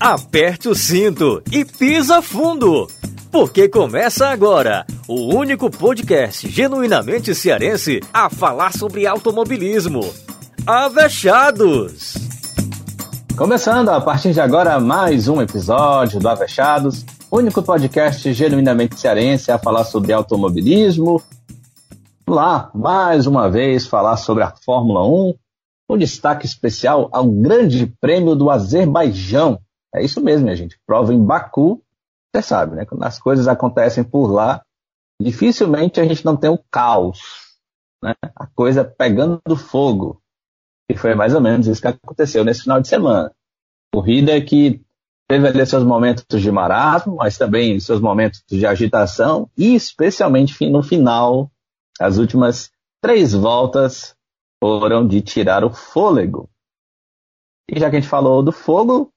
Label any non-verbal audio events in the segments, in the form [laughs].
Aperte o cinto e pisa fundo, porque começa agora o único podcast genuinamente cearense a falar sobre automobilismo. Avechados! Começando a partir de agora mais um episódio do Avechados, único podcast genuinamente cearense a falar sobre automobilismo. Lá, mais uma vez falar sobre a Fórmula 1, um destaque especial ao Grande Prêmio do Azerbaijão. É isso mesmo, minha gente. Prova em Baku, você sabe, né? Quando as coisas acontecem por lá, dificilmente a gente não tem o caos, né? A coisa pegando fogo. E foi mais ou menos isso que aconteceu nesse final de semana. Corrida que teve ali seus momentos de marasmo, mas também seus momentos de agitação, e especialmente no final, as últimas três voltas foram de tirar o fôlego. E já que a gente falou do fogo,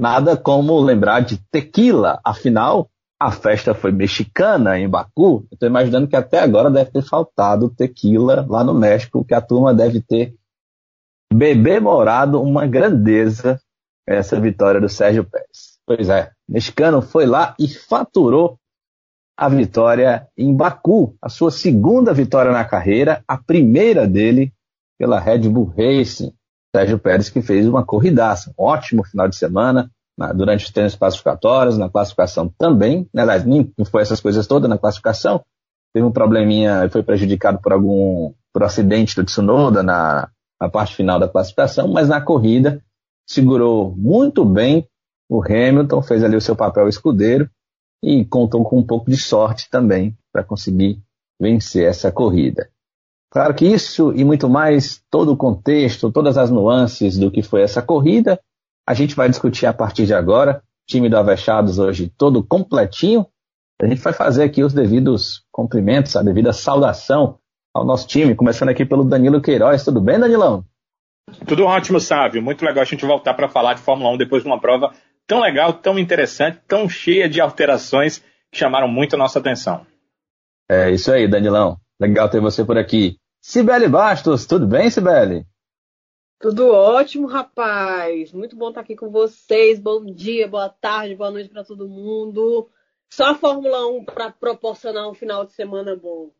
nada como lembrar de tequila. Afinal, a festa foi mexicana em Baku. Estou imaginando que até agora deve ter faltado tequila lá no México, que a turma deve ter bebê morado uma grandeza essa vitória do Sérgio Pérez. Pois é, o mexicano foi lá e faturou a vitória em Baku, a sua segunda vitória na carreira, a primeira dele pela Red Bull Racing. Sérgio Pérez que fez uma corridaça, um ótimo final de semana, na, durante os treinos classificatórios, na classificação também, né, aliás, nem foi essas coisas todas na classificação, teve um probleminha, foi prejudicado por algum, por acidente do Tsunoda na, na parte final da classificação, mas na corrida segurou muito bem o Hamilton, fez ali o seu papel escudeiro e contou com um pouco de sorte também para conseguir vencer essa corrida. Claro que isso e muito mais, todo o contexto, todas as nuances do que foi essa corrida, a gente vai discutir a partir de agora. time do Avechados hoje todo completinho. A gente vai fazer aqui os devidos cumprimentos, a devida saudação ao nosso time, começando aqui pelo Danilo Queiroz. Tudo bem, Danilão? Tudo ótimo, Sávio. Muito legal a gente voltar para falar de Fórmula 1 depois de uma prova tão legal, tão interessante, tão cheia de alterações que chamaram muito a nossa atenção. É isso aí, Danilão. Legal ter você por aqui. Sibeli Bastos, tudo bem, Sibeli? Tudo ótimo, rapaz. Muito bom estar aqui com vocês. Bom dia, boa tarde, boa noite para todo mundo. Só a Fórmula 1 para proporcionar um final de semana bom.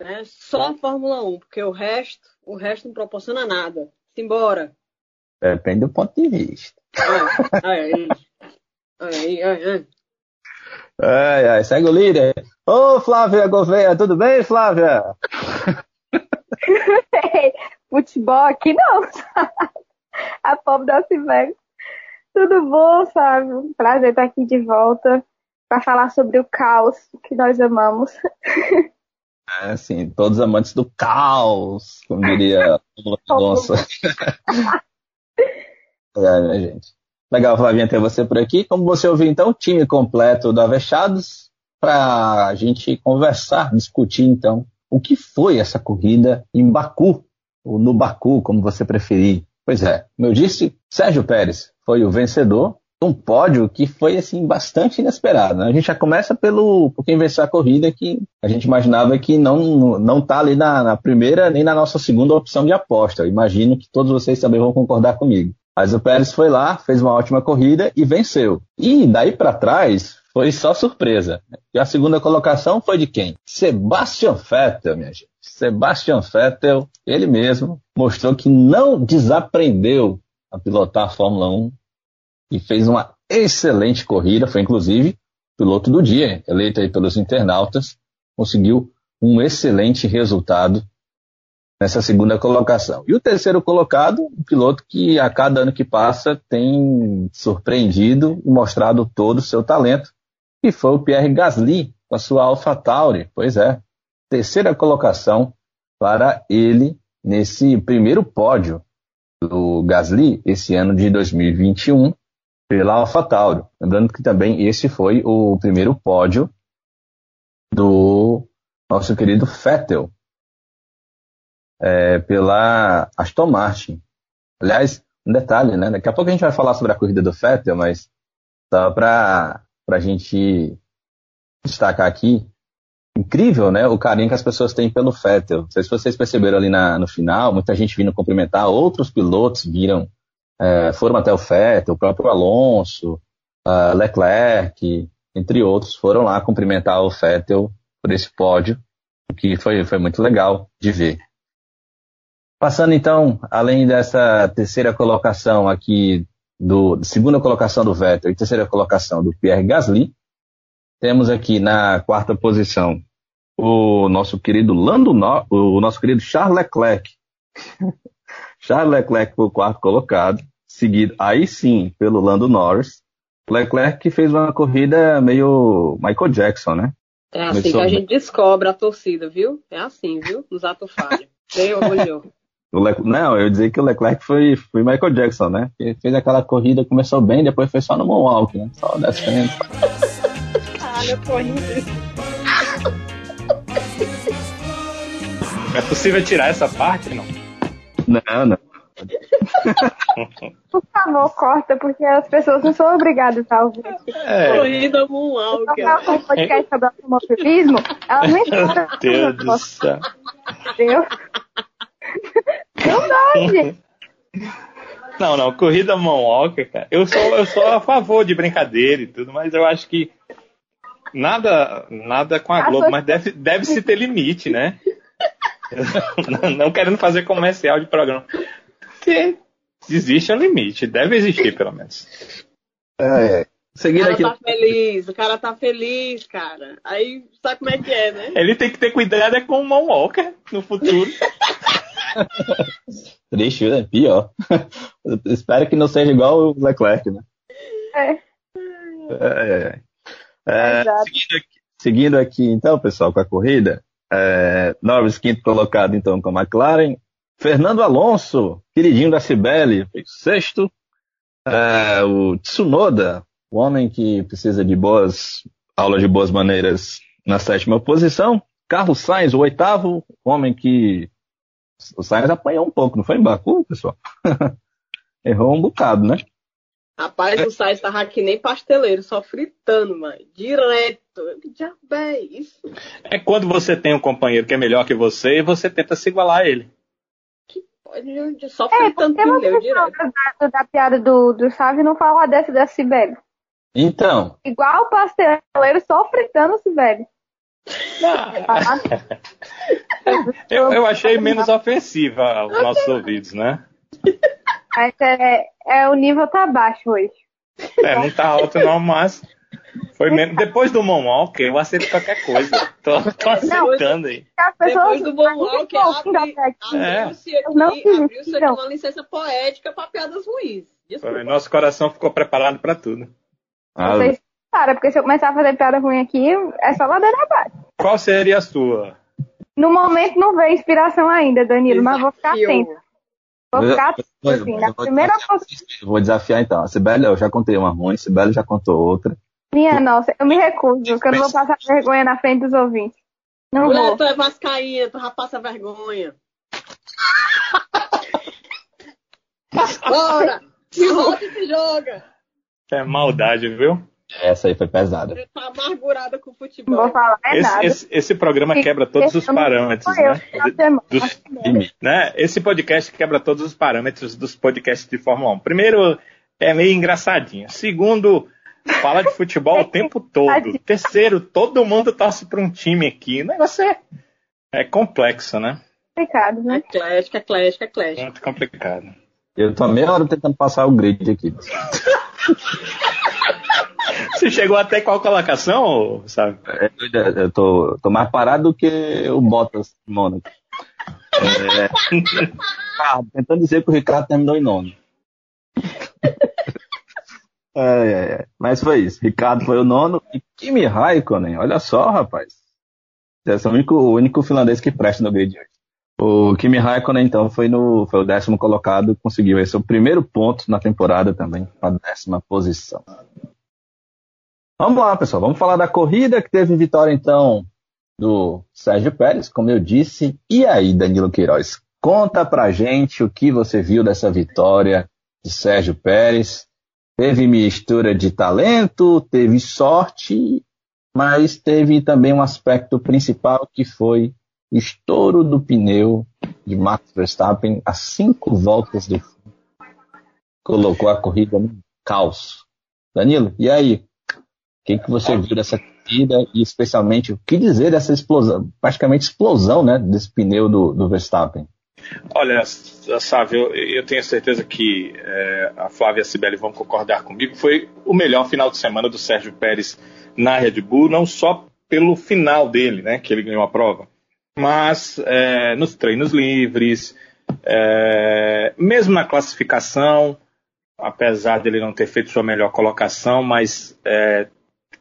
Né? Só a Fórmula 1, porque o resto, o resto não proporciona nada. Simbora. Depende do ponto de vista. Ai, ai, ai. Ai, ai, segue o líder. Ô, Flávia Gouveia, tudo bem, Flávia? [laughs] Futebol aqui não. [laughs] A pobre da Cimex. Tudo bom, Flávio? Prazer estar aqui de volta para falar sobre o caos que nós amamos. [laughs] É, assim, todos amantes do caos, como diria [laughs] o Mendonça. [laughs] é, minha gente. Legal, Flavinha, ter você por aqui. Como você ouviu, então, o time completo do Avechados para a gente conversar, discutir, então, o que foi essa corrida em Baku, ou no Baku, como você preferir. Pois é, como eu disse, Sérgio Pérez foi o vencedor, um pódio que foi assim bastante inesperado. Né? A gente já começa pelo por quem venceu a corrida que a gente imaginava que não não está ali na, na, primeira nem na nossa segunda opção de aposta. Eu imagino que todos vocês também vão concordar comigo. Mas o Pérez foi lá, fez uma ótima corrida e venceu. E daí para trás foi só surpresa. E a segunda colocação foi de quem? Sebastian Vettel, minha gente. Sebastian Vettel, ele mesmo, mostrou que não desaprendeu a pilotar a Fórmula 1 e fez uma excelente corrida, foi inclusive piloto do dia, eleito aí pelos internautas, conseguiu um excelente resultado nessa segunda colocação. E o terceiro colocado, um piloto que a cada ano que passa tem surpreendido e mostrado todo o seu talento, e foi o Pierre Gasly com a sua AlphaTauri. Pois é, terceira colocação para ele nesse primeiro pódio do Gasly esse ano de 2021 pela AlphaTauri. Lembrando que também esse foi o primeiro pódio do nosso querido Vettel é, pela Aston Martin. Aliás, um detalhe, né? Daqui a pouco a gente vai falar sobre a corrida do Vettel, mas só para a gente destacar aqui, incrível, né? O carinho que as pessoas têm pelo Vettel. Não sei se vocês perceberam ali na, no final, muita gente vindo cumprimentar, outros pilotos viram, é, foram até o Vettel, o próprio Alonso, uh, Leclerc, entre outros, foram lá cumprimentar o Vettel por esse pódio, o que foi, foi muito legal de ver. Passando então, além dessa terceira colocação aqui, do segunda colocação do Vettel e terceira colocação do Pierre Gasly, temos aqui na quarta posição o nosso querido Lando, no o nosso querido Charles Leclerc. [laughs] Charles Leclerc foi o quarto colocado, seguido aí sim pelo Lando Norris. Leclerc que fez uma corrida meio Michael Jackson, né? É assim Começou... que a gente descobre a torcida, viu? É assim, viu? Nos atos falhos. Le... Não, eu dizer que o Leclerc foi, foi Michael Jackson, né? Ele fez aquela corrida, começou bem, depois foi só no Moonwalk, né? Só descendo. Caralho, [laughs] corrida. É possível tirar essa parte, não? Não, não. Por favor, corta, porque as pessoas não são obrigadas a ouvir. É. Corrida Moonwalk. Se eu um podcast sobre automobilismo, elas nem Meu Deus do céu. Entendeu? Não dá, gente. Não, não, corrida Moonwalker, cara. Eu sou, eu sou a favor de brincadeira e tudo, mas eu acho que nada, nada com a Globo, mas deve, deve se ter limite, né? não, [laughs] não querendo fazer comercial de programa. Porque existe um limite, deve existir pelo menos. É, é. Seguindo o cara aqui... tá feliz, o cara tá feliz, cara. Aí sabe como é que é, né? Ele tem que ter cuidado é com o Moonwalker no futuro. [laughs] Triste, né? Pior. [laughs] Espero que não seja igual o Leclerc, né? É. é, é, é seguindo, aqui, seguindo, aqui, então, pessoal, com a corrida, é, Norris quinto colocado, então, com a McLaren. Fernando Alonso, queridinho da Cibele, sexto. É, o Tsunoda, o homem que precisa de boas aulas de boas maneiras na sétima posição. Carlos Sainz, o oitavo, homem que o Sainz apanhou um pouco, não foi em Baku, pessoal? [laughs] Errou um bocado, né? Rapaz, o Sainz tava aqui nem pasteleiro, só fritando, mãe. Direto. Que diabo é isso? É quando você tem um companheiro que é melhor que você e você tenta se igualar a ele. Que só é, fritando é, pneu direto. Da, da piada do, do Chave não falar dessa da Sibeli. Então. Igual o pasteleiro só fritando o Sibeli. [laughs] eu, eu achei menos ofensiva aos nossos ouvidos, né? Mas é, é, o nível tá baixo hoje. É, não tá alto não, mas foi menos. Depois do Moonwalker, eu aceito qualquer coisa. Tô, tô aceitando aí. Depois do Moonwalker, abriu-se é. aqui, abriu aqui uma licença poética para piadas ruins. Desculpa. Nosso coração ficou preparado para tudo. Ah, Vocês para, porque se eu começar a fazer piada ruim aqui, é só ladeira abaixo. Qual seria a sua? No momento não veio inspiração ainda, Danilo, Desafio. mas vou ficar atento. Vou ficar atento, assim, na primeira Vou desafiar então. A Sibeli, eu já contei uma ruim, a Sibeli já contou outra. Minha nossa, eu me recuso, porque eu não vou passar vergonha na frente dos ouvintes. Não Mulher, vou. tu é vascaína, tu já passa vergonha. Bora! Se volta e se joga! É maldade, viu? Essa aí foi pesada. Você tá amargurada com o futebol. Não vou falar é esse, nada. Esse, esse, programa quebra todos os parâmetros, né? Dos, né? Esse podcast quebra todos os parâmetros dos podcasts de Fórmula 1. Primeiro, é meio engraçadinho. Segundo, fala de futebol o tempo todo. Terceiro, todo mundo torce para um time aqui. O negócio é, é complexo, né? Complicado, né? Eclético, eclético, eclético. Muito complicado. Eu tô meia hora tentando passar o grid aqui. [laughs] Você chegou até qual colocação, sabe? É, eu tô, tô mais parado do que o Bottas, Mônaco. É, [laughs] ah, tentando dizer que o Ricardo terminou em nono. É, é, é. Mas foi isso. Ricardo foi o nono e Kimi Raikkonen, olha só, rapaz. Esse é o único, o único finlandês que presta no grid hoje. O Kimi Raikkonen, então, foi, no, foi o décimo colocado, conseguiu esse o primeiro ponto na temporada também, a décima posição. Vamos lá, pessoal, vamos falar da corrida que teve vitória, então, do Sérgio Pérez, como eu disse. E aí, Danilo Queiroz, conta pra gente o que você viu dessa vitória de Sérgio Pérez. Teve mistura de talento, teve sorte mas teve também um aspecto principal que foi estouro do pneu de Max Verstappen a cinco voltas do fim. Colocou a corrida no caos. Danilo, e aí? O que, que você viu dessa corrida e especialmente o que dizer dessa explosão, praticamente explosão, né, desse pneu do, do Verstappen? Olha, Sávio, eu, tenho certeza que é, a Flávia e a Sibeli vão concordar comigo. Foi o melhor final de semana do Sérgio Pérez na Red Bull, não só pelo final dele, né, que ele ganhou a prova, mas é, nos treinos livres, é, mesmo na classificação, apesar dele não ter feito sua melhor colocação, mas é,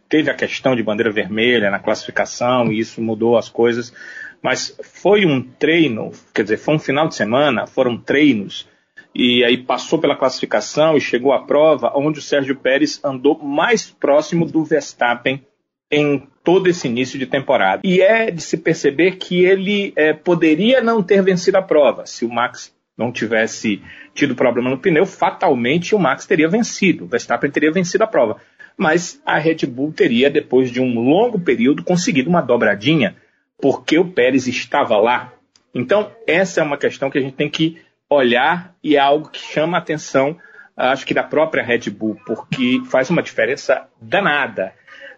teve a questão de bandeira vermelha na classificação e isso mudou as coisas. Mas foi um treino, quer dizer, foi um final de semana, foram treinos, e aí passou pela classificação e chegou à prova, onde o Sérgio Pérez andou mais próximo do Verstappen em todo esse início de temporada. E é de se perceber que ele é, poderia não ter vencido a prova. Se o Max não tivesse tido problema no pneu, fatalmente o Max teria vencido, o Verstappen teria vencido a prova. Mas a Red Bull teria, depois de um longo período, conseguido uma dobradinha porque o Pérez estava lá. Então, essa é uma questão que a gente tem que olhar e é algo que chama a atenção, acho que da própria Red Bull, porque faz uma diferença danada.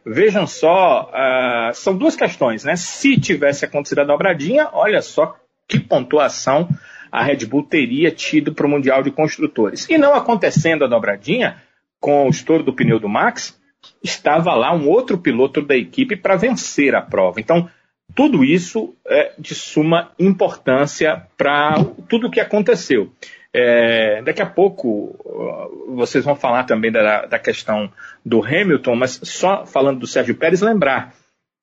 Vejam só, uh, são duas questões, né? Se tivesse acontecido a dobradinha, olha só que pontuação a Red Bull teria tido para o Mundial de Construtores. E não acontecendo a dobradinha, com o estouro do pneu do Max, estava lá um outro piloto da equipe para vencer a prova. Então, tudo isso é de suma importância para tudo o que aconteceu. É, daqui a pouco vocês vão falar também da, da, questão do Hamilton, mas só falando do Sérgio Pérez, lembrar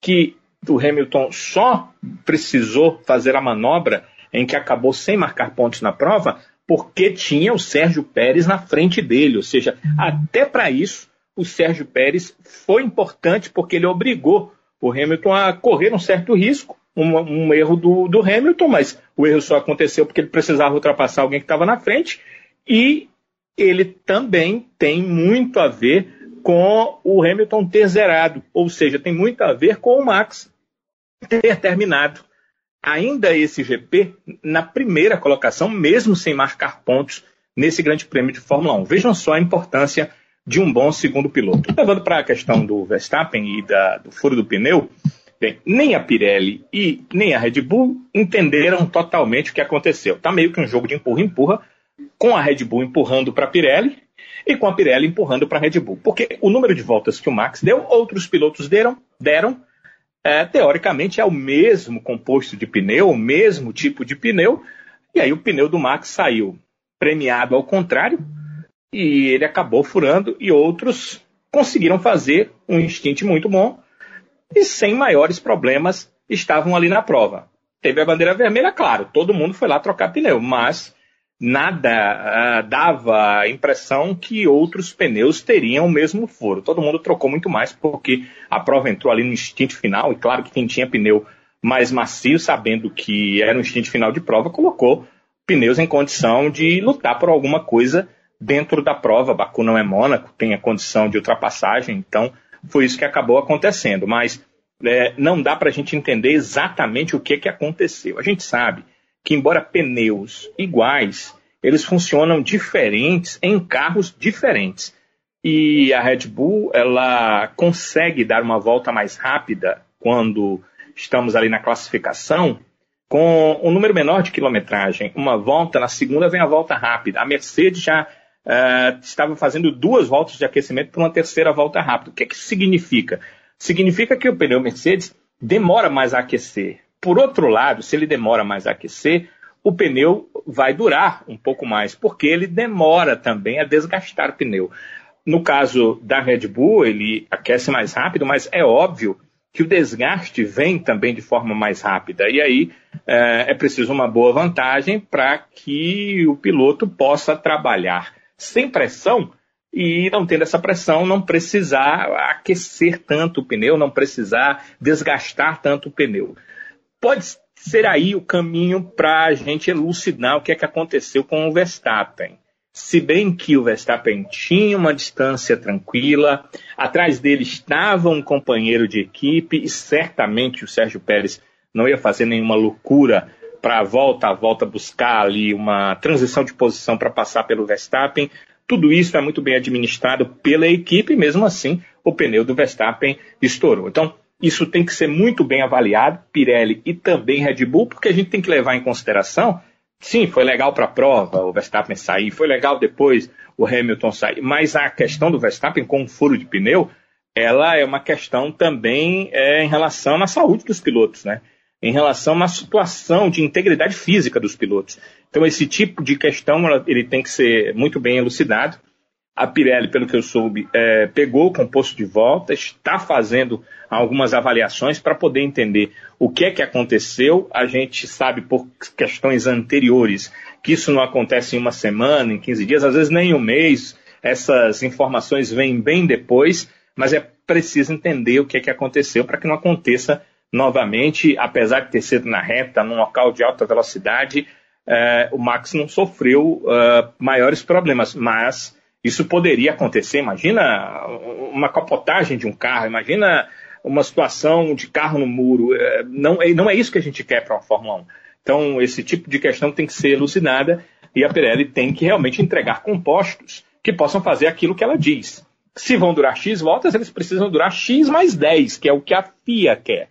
que o Hamilton só precisou fazer a manobra em que acabou sem marcar pontos na prova, porque tinha o Sérgio Pérez na frente dele. Ou seja, até para isso, o Sérgio Pérez foi importante porque ele obrigou o Hamilton a correr um certo risco, um, um erro do, do, Hamilton, mas o erro só aconteceu porque ele precisava ultrapassar alguém que estava na frente, e ele também tem muito a ver com o Hamilton ter zerado, ou seja, tem muito a ver com o Max ter terminado ainda esse GP na primeira colocação, mesmo sem marcar pontos nesse Grande Prêmio de Fórmula 1. Vejam só a importância de um bom segundo piloto. Levando para a questão do Verstappen e da, do furo do pneu, bem, nem a Pirelli e nem a Red Bull entenderam totalmente o que aconteceu. Está meio que um jogo de empurra-empurra, com a Red Bull empurrando para a Pirelli e com a Pirelli empurrando para a Red Bull. Porque o número de voltas que o Max deu, outros pilotos deram, deram é, teoricamente é o mesmo composto de pneu, o mesmo tipo de pneu, e aí o pneu do Max saiu premiado ao contrário, e ele acabou furando e outros conseguiram fazer um instint muito bom e sem maiores problemas estavam ali na prova. Teve a bandeira vermelha, claro, todo mundo foi lá trocar pneu, mas nada uh, dava a impressão que outros pneus teriam o mesmo furo. Todo mundo trocou muito mais porque a prova entrou ali no instante final e claro que quem tinha pneu mais macio, sabendo que era um instante final de prova, colocou pneus em condição de lutar por alguma coisa dentro da prova. Baku não é Mônaco, tem a condição de ultrapassagem, então foi isso que acabou acontecendo. Mas é, não dá para a gente entender exatamente o que, que aconteceu. A gente sabe que, embora pneus iguais, eles funcionam diferentes em carros diferentes. E a Red Bull ela consegue dar uma volta mais rápida quando estamos ali na classificação com um número menor de quilometragem. Uma volta, na segunda vem a volta rápida. A Mercedes já uh, estava fazendo duas voltas de aquecimento para uma terceira volta rápida. O que, que isso significa? Significa que o pneu Mercedes demora mais a aquecer. Por outro lado, se ele demora mais a aquecer, o pneu vai durar um pouco mais, porque ele demora também a desgastar o pneu. No caso da Red Bull, ele aquece mais rápido, mas é óbvio que o desgaste vem também de forma mais rápida. E aí é, é preciso uma boa vantagem para que o piloto possa trabalhar sem pressão e não tendo essa pressão, não precisar aquecer tanto o pneu, não precisar desgastar tanto o pneu. Pode ser aí o caminho para a gente elucidar o que é que aconteceu com o Verstappen. se bem que o Verstappen tinha uma distância tranquila, atrás dele estava um companheiro de equipe e certamente o Sérgio Pérez não ia fazer nenhuma loucura para volta a volta buscar ali uma transição de posição para passar pelo Verstappen. Tudo isso é muito bem administrado pela equipe, mesmo assim o pneu do Verstappen estourou. Então, isso tem que ser muito bem avaliado, Pirelli e também Red Bull, porque a gente tem que levar em consideração Sim, foi legal para a prova o Verstappen sair, foi legal depois o Hamilton sair, mas a questão do Verstappen com um furo de pneu, ela é uma questão também é, em relação à saúde dos pilotos, né? Em relação à situação de integridade física dos pilotos. Então esse tipo de questão ele tem que ser muito bem elucidado. A Pirelli, pelo que eu soube, é, pegou o composto de volta, está fazendo algumas avaliações para poder entender o que é que aconteceu. A gente sabe por questões anteriores que isso não acontece em uma semana, em 15 dias, às vezes nem um mês. Essas informações vêm bem depois, mas é preciso entender o que é que aconteceu para que não aconteça novamente, apesar de ter sido na reta, num local de alta velocidade, é, o Max não sofreu uh, maiores problemas, mas isso poderia acontecer. Imagina uma capotagem de um carro, imagina uma situação de carro no muro. É, não, é, não é isso que a gente quer para uma Fórmula 1. Então, esse tipo de questão tem que ser elucidada e a Pirelli tem que realmente entregar compostos que possam fazer aquilo que ela diz. Se vão durar X voltas, eles precisam durar X mais 10, que é o que a FIA quer.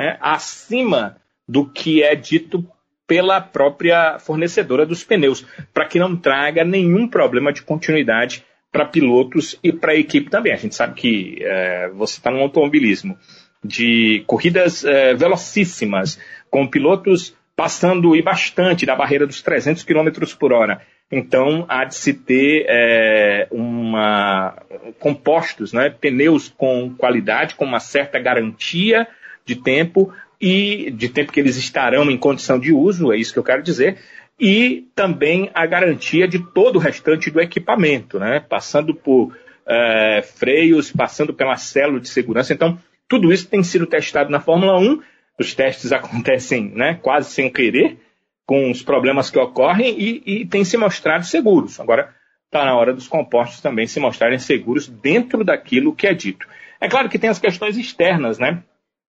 Né? Acima do que é dito pela própria fornecedora dos pneus, para que não traga nenhum problema de continuidade para pilotos e para a equipe também. A gente sabe que é, você está no automobilismo de corridas é, velocíssimas, com pilotos passando e bastante da barreira dos 300 km por hora. Então, há de se ter é, uma, compostos, né, pneus com qualidade, com uma certa garantia de tempo, e de tempo que eles estarão em condição de uso, é isso que eu quero dizer, e também a garantia de todo o restante do equipamento, né? passando por é, freios, passando pela célula de segurança. Então, tudo isso tem sido testado na Fórmula 1. Os testes [laughs] acontecem né, quase sem querer, com os problemas que ocorrem e, e se mostrado seguros. Agora, está na hora dos compostos também se mostrarem seguros dentro daquilo que é dito. É claro que tem as questões externas, né?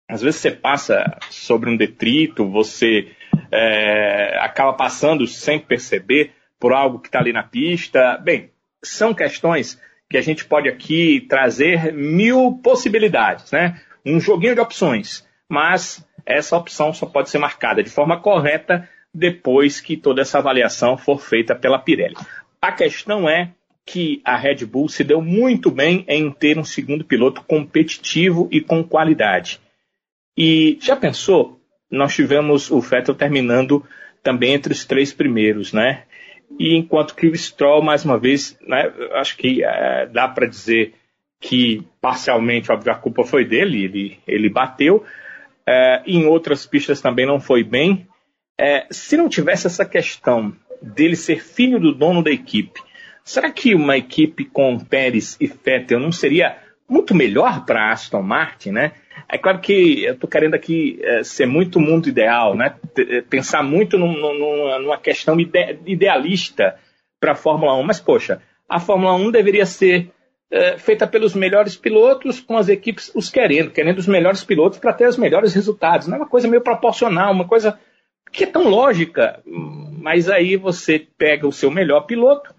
Às vezes você passa sobre um detrito, você é, acaba passando sem perceber por algo que está ali na pista. Bem, são questões que a gente pode aqui trazer mil possibilidades, né? Um joguinho de opções, mas essa opção só pode ser marcada de forma correta depois que toda essa avaliação for feita pela Pirelli. A questão é que a Red Bull se deu muito bem em ter um segundo piloto competitivo e com qualidade. E já pensou? Nós tivemos o Vettel terminando também entre os três primeiros, né? E enquanto que o Stroll, mais uma vez, né, acho que é, dá para dizer que parcialmente, óbvio, a culpa foi dele, ele, ele bateu. É, em outras pistas também não foi bem. É, se não tivesse essa questão dele ser filho do dono da equipe, será que uma equipe com Pérez e Vettel não seria muito melhor para Aston Martin, né? É claro que eu estou querendo aqui é, ser muito mundo ideal, né? É, pensar muito num, num, numa questão ide idealista para a Fórmula 1, mas poxa, a Fórmula 1 deveria ser é, feita pelos melhores pilotos, com as equipes os querendo, querendo os melhores pilotos para ter os melhores resultados. Não é uma coisa meio proporcional, uma coisa que é tão lógica, mas aí você pega o seu melhor piloto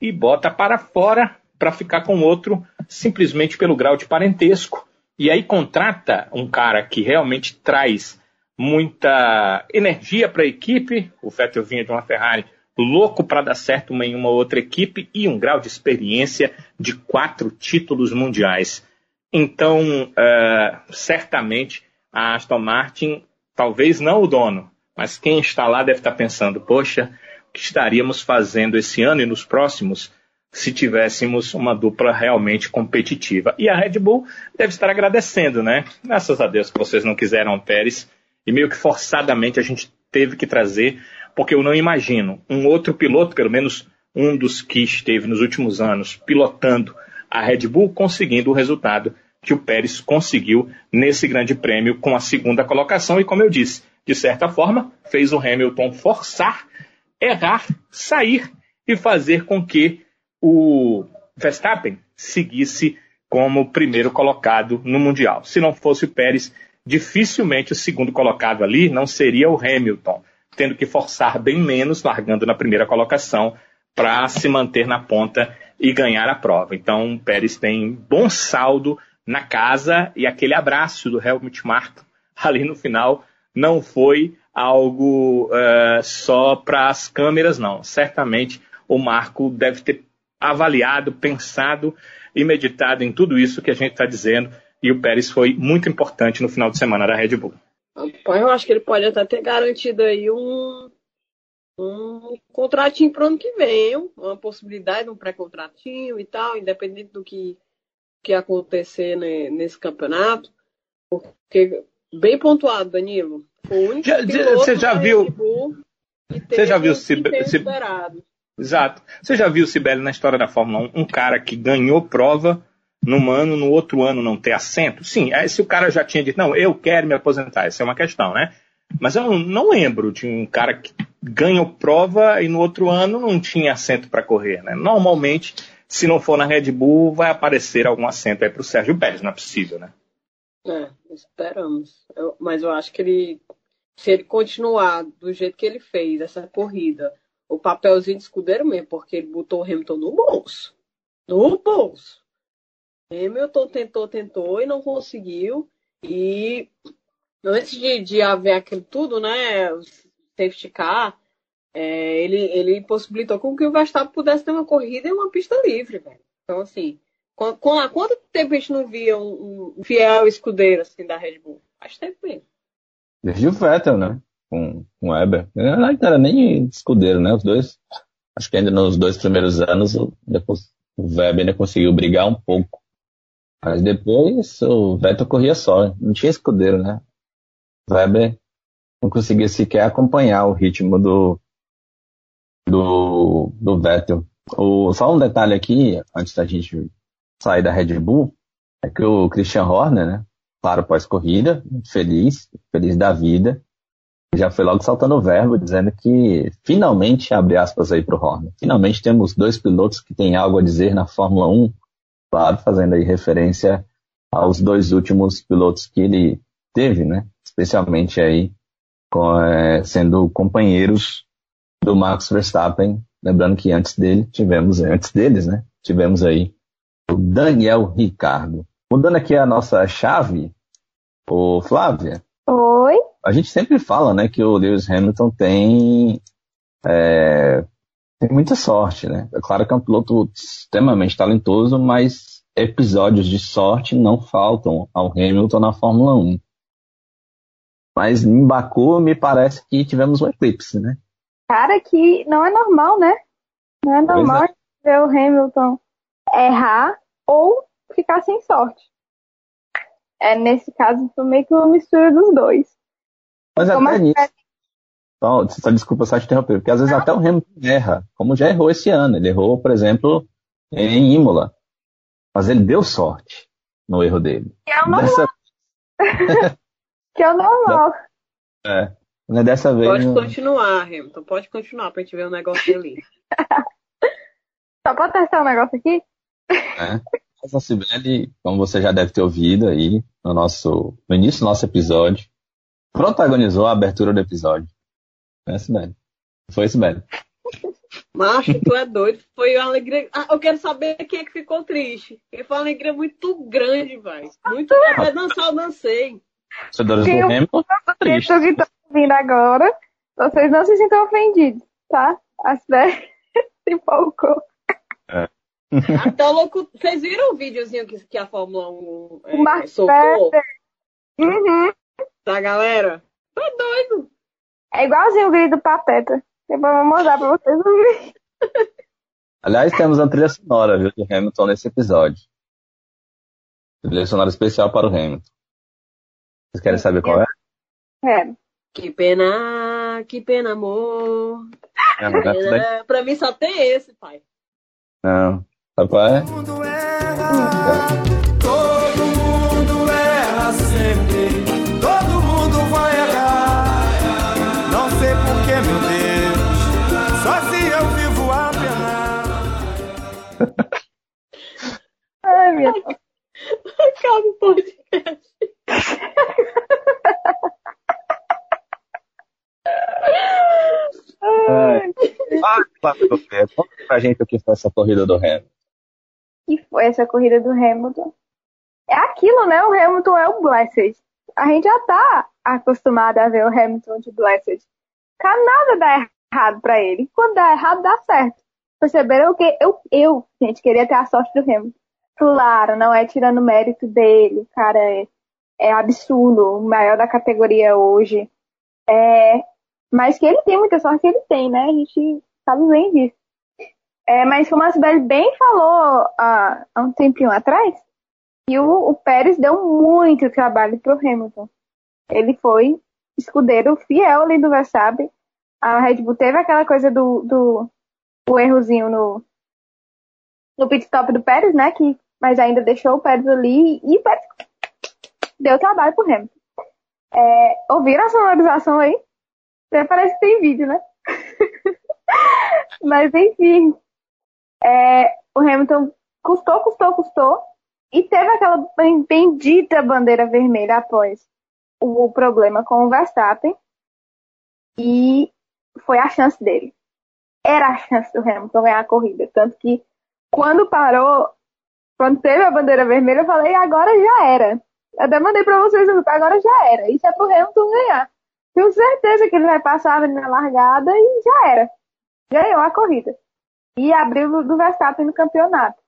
e bota para fora para ficar com outro simplesmente pelo grau de parentesco e aí contrata um cara que realmente traz muita energia para a equipe. O Vettel vinha de uma Ferrari louco para dar certo em uma outra equipe e um grau de experiência de quatro títulos mundiais. Então, uh, certamente, a Aston Martin, talvez não o dono, mas quem está lá deve estar pensando: poxa, o que estaríamos fazendo esse ano e nos próximos se tivéssemos uma dupla realmente competitiva. E a Red Bull deve estar agradecendo, né? Graças a Deus que vocês não quiseram o Pérez e meio que forçadamente a gente teve que trazer, porque eu não imagino um outro piloto, pelo menos um dos que esteve nos últimos anos pilotando a Red Bull, conseguindo o resultado que o Pérez conseguiu nesse grande prêmio com a segunda colocação e, como eu disse, de certa forma, fez o Hamilton forçar, errar, sair e fazer com que o Verstappen seguisse como primeiro colocado no Mundial. Se não fosse o Pérez, dificilmente o segundo colocado ali não seria o Hamilton, tendo que forçar bem menos, largando na primeira colocação, para se manter na ponta e ganhar a prova. Então, o Pérez tem bom saldo na casa e aquele abraço do Helmut Marko ali no final não foi algo uh, só para as câmeras, não. Certamente o Marco deve ter avaliado, pensado e meditado em tudo isso que a gente está dizendo e o Pérez foi muito importante no final de semana da Red Bull. Eu acho que ele pode até ter garantido aí um, um contratinho para o ano que vem, uma possibilidade, um pré-contratinho e tal, independente do que, que acontecer né, nesse campeonato. Porque, bem pontuado, Danilo. Já, você já viu? Você já viu o Sibeli? Exato. Você já viu Sibeli na história da Fórmula 1? Um cara que ganhou prova num ano, no outro ano não ter assento? Sim, se o cara já tinha dito, não, eu quero me aposentar, essa é uma questão, né? Mas eu não lembro de um cara que ganhou prova e no outro ano não tinha assento para correr, né? Normalmente, se não for na Red Bull, vai aparecer algum assento aí para o Sérgio Pérez, não é possível, né? É, esperamos. Eu, mas eu acho que ele, se ele continuar do jeito que ele fez essa corrida, o papelzinho de escudeiro mesmo, porque ele botou o Hamilton no bolso. No bolso. Hamilton tentou, tentou e não conseguiu. E antes de, de haver aquilo tudo, né? Safety car, é, ele, ele possibilitou com que o Verstappen pudesse ter uma corrida em uma pista livre, velho. Então, assim, com, com, há quanto tempo a gente não via um, um fiel escudeiro assim, da Red Bull? Faz tempo mesmo. Desde o Vettel, né? Com, com o Weber. Não era nem escudeiro, né? Os dois. Acho que ainda nos dois primeiros anos depois, o Weber ainda conseguiu brigar um pouco. Mas depois o Vettel corria só. Não tinha escudeiro, né? O Weber não conseguia sequer acompanhar o ritmo do, do, do Vettel. O, só um detalhe aqui, antes da gente sair da Red Bull, é que o Christian Horner, né? Claro, pós-corrida, feliz, feliz da vida, já foi logo saltando o verbo, dizendo que finalmente, abre aspas aí para o Horner, finalmente temos dois pilotos que têm algo a dizer na Fórmula 1, claro, fazendo aí referência aos dois últimos pilotos que ele teve, né? Especialmente aí com, é, sendo companheiros do Max Verstappen. Lembrando que antes dele tivemos, antes deles, né? Tivemos aí o Daniel Ricardo. Mudando aqui a nossa chave, o Flávia. Oi. A gente sempre fala, né, que o Lewis Hamilton tem é, tem muita sorte, né? É claro que é um piloto extremamente talentoso, mas episódios de sorte não faltam ao Hamilton na Fórmula 1. Mas em Baku me parece que tivemos um eclipse, né? Cara, que não é normal, né? Não é normal é. ver o Hamilton errar ou ficar sem sorte. É, nesse caso, foi meio que uma mistura dos dois. Mas Como até nisso. Só, só, desculpa só te interromper, porque às vezes não. até o Hamilton erra, como já errou esse ano. Ele errou, por exemplo, em Imola. Mas ele deu sorte no erro dele. Que é o normal. Dessa... [laughs] que é o normal. [laughs] É. Mas dessa vez. Pode continuar, Hamilton. Pode continuar pra gente ver o negócio ali. [laughs] Só pode testar o um negócio aqui? É. Essa Cibele, como você já deve ter ouvido aí no nosso no início do nosso episódio, protagonizou a abertura do episódio. É Cibele. Foi Cibele. Macho, tu é doido. Foi uma alegria. Ah, eu quero saber quem é que ficou triste. Porque foi uma alegria muito grande, velho. Muito grande. Vai dançar, eu dancei. Torcedores do tá triste. que estão ouvindo agora, vocês não se sintam ofendidos, tá? A Cibele [laughs] se empolgou. É. Até o louco. Vocês viram o videozinho que, que a Fórmula 1 é, o soltou? Uhum. Da galera? Tá doido. É igualzinho o grito do Pateta. Depois eu vou mandar pra vocês ouvir. [laughs] Aliás, temos uma trilha sonora viu, de Hamilton nesse episódio. Trilha sonora especial para o Hamilton. Vocês querem saber qual é? É. Que pena, que pena, amor. É, é pena. [laughs] Pra mim só tem esse, pai. Não. Sabe qual é? Todo cabeça. Acaba o podcast. Conta pra gente o que foi essa corrida do Hamilton. Que foi essa corrida do Hamilton? É aquilo, né? O Hamilton é o Blessed. A gente já tá acostumado a ver o Hamilton de Blessed. Cara, nada dá errado pra ele. Quando dá errado, dá certo. Perceberam o que? Eu, eu, gente, queria ter a sorte do Hamilton. Claro, não é tirando mérito dele. Cara é, é absurdo, o maior da categoria hoje. É, mas que ele tem muita sorte que ele tem, né? A gente sabe bem disso. É, mas como a Sibeli bem falou há, há um tempinho atrás, que o, o Pérez deu muito trabalho pro Hamilton. Ele foi escudeiro fiel ali do Verstappen. A Red Bull teve aquela coisa do, do o errozinho no, no pit stop do Pérez, né? Que, mas ainda deixou o Pérez ali e o Pérez deu trabalho pro Hamilton. É, ouviram a sonorização aí? Até parece que tem vídeo, né? [laughs] mas enfim, é, o Hamilton custou, custou, custou e teve aquela bendita bandeira vermelha após o, problema com o Verstappen e foi a chance dele. Era a chance do Hamilton ganhar a corrida. Tanto que quando parou, quando teve a bandeira vermelha, eu falei, agora já era. Até mandei pra vocês, agora já era. Isso é pro Hamilton ganhar. Tenho certeza que ele vai passar na largada e já era. Ganhou a corrida. E abriu do Verstappen no campeonato.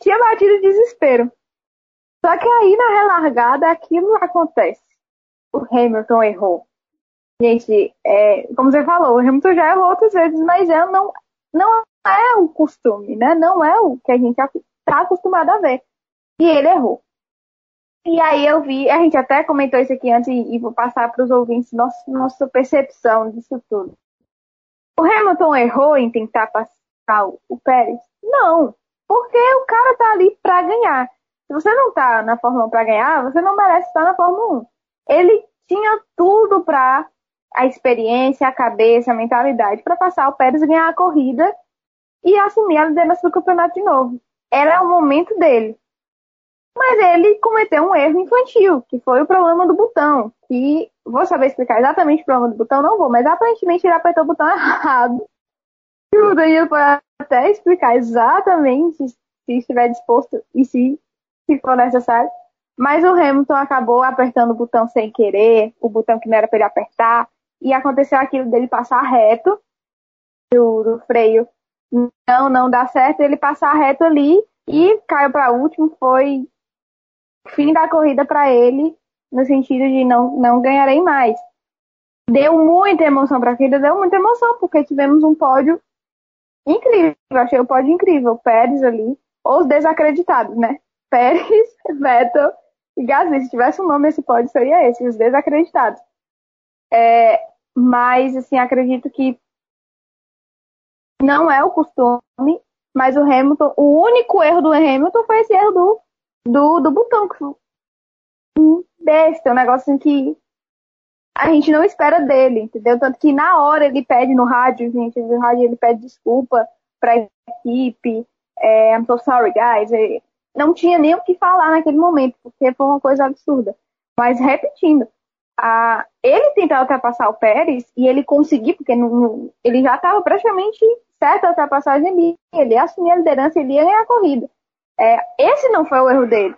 Tinha batido desespero. Só que aí na relargada aquilo acontece. O Hamilton errou. Gente, é, como você falou, o Hamilton já errou outras vezes, mas é, não, não é o costume, né? Não é o que a gente está acostumado a ver. E ele errou. E aí eu vi, a gente até comentou isso aqui antes e, vou passar para os ouvintes nossa, nossa percepção disso tudo. O Hamilton errou em tentar passar o, Pérez? Não, porque o cara tá ali para ganhar. Se você não tá na Fórmula 1 para ganhar, você não merece estar na Fórmula 1. Ele tinha tudo para a experiência, a cabeça, a mentalidade para passar o Pérez ganhar a corrida e assumir a liderança do campeonato de novo. Era o momento dele. Mas ele cometeu um erro infantil, que foi o problema do botão. Que vou saber explicar exatamente o problema do botão, não vou, mas aparentemente ele apertou o botão [laughs] errado. E o Danilo pode até explicar exatamente se estiver disposto e se, se for necessário. Mas o Hamilton acabou apertando o botão sem querer, o botão que não era para ele apertar, e aconteceu aquilo dele passar reto do, do freio. Não, não dá certo ele passar reto ali e caiu para último. Foi fim da corrida para ele, no sentido de não, não ganharei mais. Deu muita emoção para a corrida, deu muita emoção, porque tivemos um pódio incrível. Achei o pódio incrível. Pérez ali, ou os desacreditados, né? [laughs] Pérez, Vettel e Gasly. Se tivesse um nome esse pódio, seria esse, os desacreditados. É, mas, assim, acredito que não é o costume, mas o Hamilton, o único erro do Hamilton foi esse erro do do, do botão, besta, um negócio assim que a gente não espera dele, entendeu? Tanto que na hora ele pede no rádio, gente, no rádio ele pede desculpa pra equipe, é, I'm so sorry, guys. Não tinha nem o que falar naquele momento, porque foi uma coisa absurda. Mas repetindo, a, ele tentar ultrapassar o Pérez e ele conseguir, porque no, ele já estava praticamente certo a ultrapassagem ali, ele assumir a liderança, ele ia ganhar a corrida. É, esse não foi o erro dele.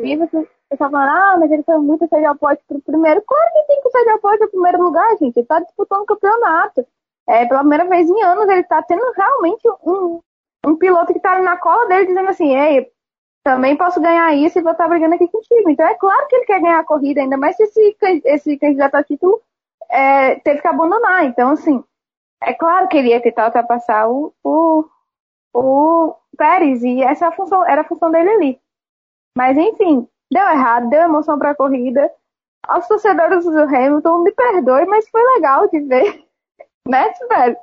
E você está falando, ah, mas ele foi muito sair de apoio para o primeiro. Claro que tem que sair de apoio para o primeiro lugar, gente. Ele está disputando o campeonato. É, pela primeira vez em anos, ele está tendo realmente um, um piloto que está na cola dele dizendo assim, ei, também posso ganhar isso e vou estar brigando aqui contigo. Então é claro que ele quer ganhar a corrida, ainda mais se esse, esse candidato a título é, teve que abandonar. Então, assim, é claro que ele ia tentar ultrapassar o, o, o Pérez, e essa é função, era a função dele ali. Mas enfim, deu errado, deu emoção para a corrida. Aos torcedores do Hamilton, me perdoe, mas foi legal de ver. [laughs] né, velho?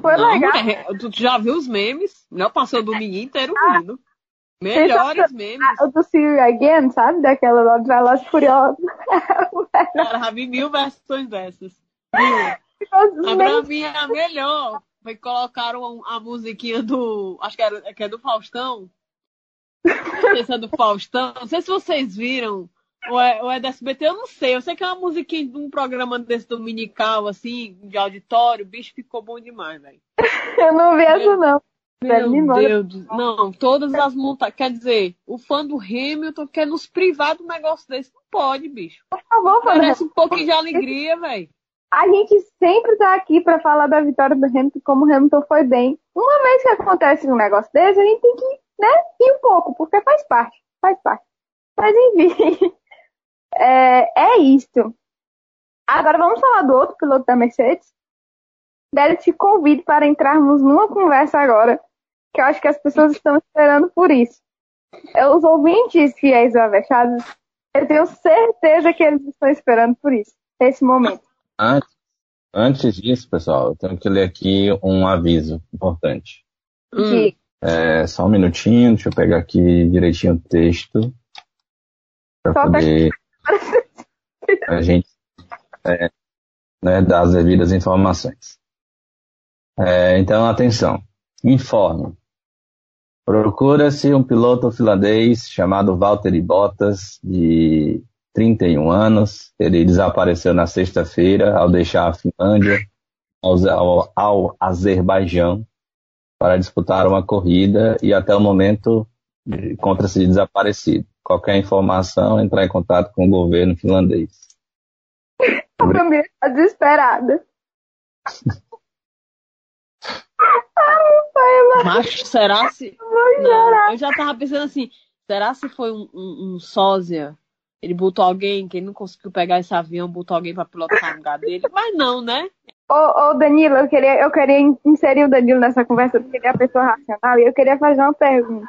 Foi Não, legal. É, tu já viu os memes? Não passou o domingo inteiro rindo. Melhores memes. O do See You Again, sabe? Daquela lá do Velozes e Furiosos. [laughs] Cara, já vi mil versões dessas. Mil. A pra mim é a melhor. Foi colocaram a musiquinha do. Acho que, era, que é do Faustão. Não sei se é do Faustão. Não sei se vocês viram Ou é, ou é da SBT, eu não sei. Eu sei que é uma musiquinha de um programa desse dominical, assim, de auditório. O bicho ficou bom demais, velho. [laughs] Eu não vi essa, não. Meu Me manda. Deus. do- Não, todas as montagens. Quer dizer, o fã do Hamilton quer nos privar do negócio desse. Não pode, bicho. Por favor. Merece um pouquinho de alegria, velho. A gente sempre tá aqui pra falar da vitória do Hamilton, como o Hamilton foi bem. Uma vez que acontece um negócio desse, a gente tem que, né, ir um pouco, porque faz parte, faz parte. Mas enfim, [laughs] é, é isso. Agora vamos falar do outro piloto da Mercedes. Dele te convido para entrarmos numa conversa agora, que eu acho que as pessoas estão esperando por isso. É, Os ouvintes fiéis do Avechados, eu tenho certeza que eles estão esperando por isso, esse momento. Antes, antes disso, pessoal, eu tenho que ler aqui um aviso importante. Hum. É, só um minutinho, deixa eu pegar aqui direitinho o texto. Para Solta poder [laughs] a gente é, né, dar as devidas informações. É, então, atenção. Informe. Procura-se um piloto finlandês chamado Valtteri Bottas, de 31 anos. Ele desapareceu na sexta-feira ao deixar a Finlândia ao, ao, ao Azerbaijão para disputar uma corrida e até o momento encontra-se desaparecido. Qualquer informação, entrar em contato com o governo finlandês. A família tá desesperada. [laughs] Macho, será se. Não, eu já tava pensando assim, será se foi um, um, um sósia? Ele botou alguém, que ele não conseguiu pegar esse avião, botou alguém pra pilotar no lugar dele. Mas não, né? Ô, ô, Danilo, eu queria, eu queria inserir o Danilo nessa conversa porque ele é a pessoa racional e eu queria fazer uma pergunta.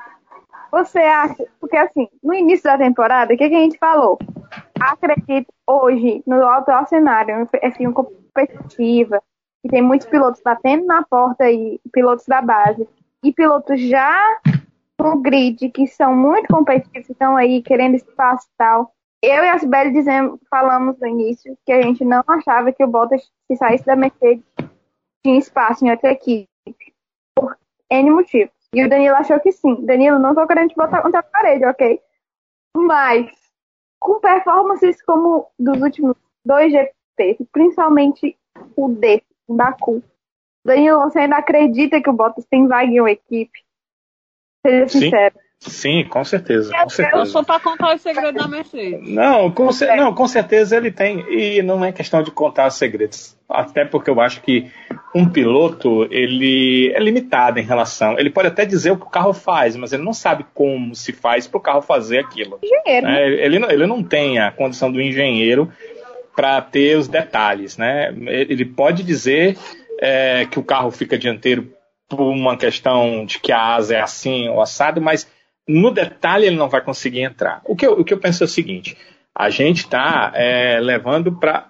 Você acha, porque assim, no início da temporada, o que, que a gente falou? Acredito hoje no atual cenário, assim, competitiva, que tem muitos pilotos batendo na porta e pilotos da base, e pilotos já no grid que são muito competitivos, estão aí querendo espaço e tal. Eu e a Sibeli dizemos, falamos no início que a gente não achava que o Bottas, se saísse da Mercedes, tinha espaço em outra equipe. Por N motivos. E o Danilo achou que sim. Danilo, não tô querendo te botar contra a parede, ok? Mas, com performances como dos últimos dois GPs, principalmente o desse, o Baku. Danilo, você ainda acredita que o Bottas tem vaga em uma equipe? Seja Sim. sincero. Sim, com certeza, com Eu certeza. sou pra contar os segredos da Mercedes. Não com, não, com certeza ele tem. E não é questão de contar segredos. Até porque eu acho que um piloto, ele é limitado em relação. Ele pode até dizer o que o carro faz, mas ele não sabe como se faz para o carro fazer aquilo. Engenheiro, né? né? Ele, ele não tem a condição do engenheiro para ter os detalhes. Né? Ele pode dizer é, que o carro fica dianteiro por uma questão de que a asa é assim ou assado, mas no detalhe ele não vai conseguir entrar. O que eu, o que eu penso é o seguinte: a gente está levando para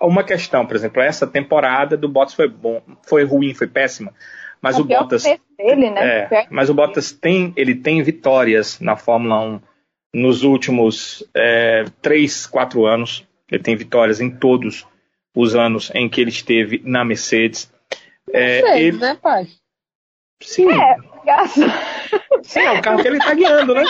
uma questão, por exemplo, essa temporada do Bottas foi bom, foi ruim, foi péssima, mas o pior Bottas dele, né? é, mas o Bottas tem, ele tem vitórias na Fórmula 1 nos últimos é, 3, 4 anos. Ele tem vitórias em todos os anos em que ele esteve na Mercedes. É, Sei, ele- né, pai? sim, É, graças. sim, é o carro que ele está guiando, né?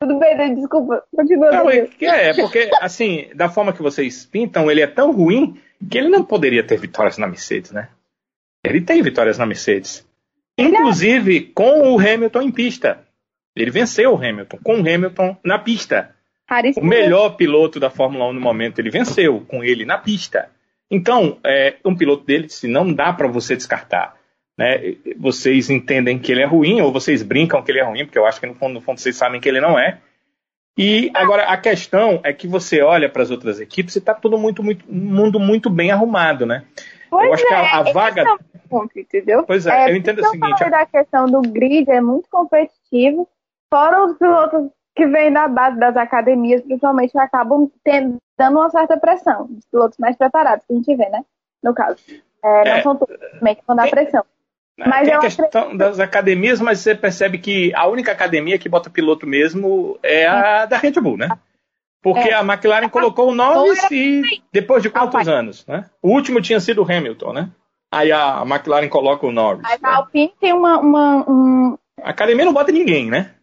Tudo bem, Danilo, desculpa. Continua, Não, é, é, porque, assim, da forma que vocês pintam, ele é tão ruim que ele não poderia ter vitórias na Mercedes, né? Ele tem vitórias na Mercedes. Inclusive com o Hamilton em pista. Ele venceu o Hamilton, com o Hamilton na pista. O melhor piloto da Fórmula 1 no momento, ele venceu com ele na pista. Então, é, um piloto dele, se não dá para você descartar. Né? Vocês entendem que ele é ruim, ou vocês brincam que ele é ruim, porque eu acho que no fundo, no fundo vocês sabem que ele não é. E agora a questão é que você olha para as outras equipes e está todo muito, muito, mundo muito bem arrumado, né? Pois eu acho que a- a esse vaga- é ponto, entendeu? Pois é, eu entendo o isso seguinte, falei da questão do grid, é muito competitivo. Fora os pilotos que vêm da base das academias, principalmente, acabam tendo, dando uma certa pressão. Os pilotos mais preparados que a gente vê, né? No caso. É, não É. são todos também que vão dar Tem- pressão. Né? Mas Tem a questão das academias, mas você percebe que a única academia que bota piloto mesmo é a da Red Bull, né? Porque É. a McLaren colocou o Norris e depois de quantos anos, né? O último tinha sido o Hamilton, né? Aí a McLaren coloca o Norris. Mas né? a Alpine tem uma, uma, um, A academia não bota ninguém, né?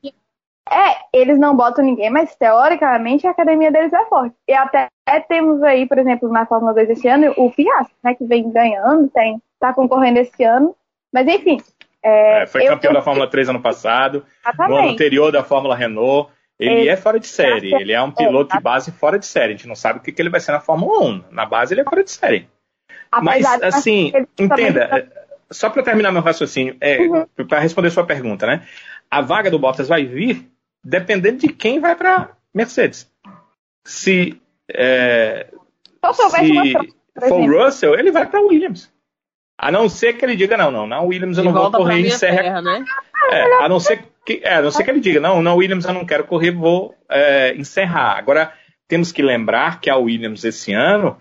É, eles não botam ninguém, mas teoricamente a academia deles é forte. E até temos aí, por exemplo, na Fórmula 2 esse ano, o Piastri, né, que vem ganhando, tem, tá concorrendo esse ano. Mas enfim. É, é, foi campeão eu, da Fórmula 3 ano passado, exatamente. no ano anterior da Fórmula Renault. Ele é, é fora de série, ele é um piloto de base fora de série. A gente não sabe o que, que ele vai ser na Fórmula 1. Na base ele é fora de série. Mas, assim, entenda, tá... só para terminar meu raciocínio, é, uhum. para responder sua pergunta, né? A vaga do Bottas vai vir dependendo de quem vai para Mercedes. Se, é, se for o Russell, ele vai para Williams. A não ser que ele diga, não, não, na Williams eu não vou correr em Serra. Né? É, a não ser que, é, a não ser que ele diga, não, na Williams eu não quero correr, vou é, encerrar. Agora, temos que lembrar que a Williams esse ano,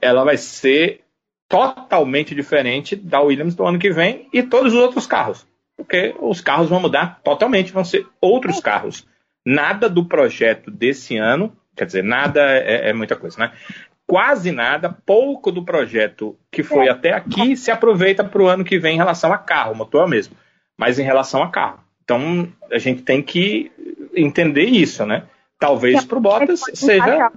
ela vai ser totalmente diferente da Williams do ano que vem e todos os outros carros. Porque os carros vão mudar totalmente, vão ser outros carros. Nada do projeto desse ano, quer dizer, nada é, é muita coisa, né? Quase nada, pouco do projeto que foi até aqui se aproveita para o ano que vem em relação a carro, motor mesmo, mas em relação a carro. Então a gente tem que entender isso, né? Talvez para o Bottas seja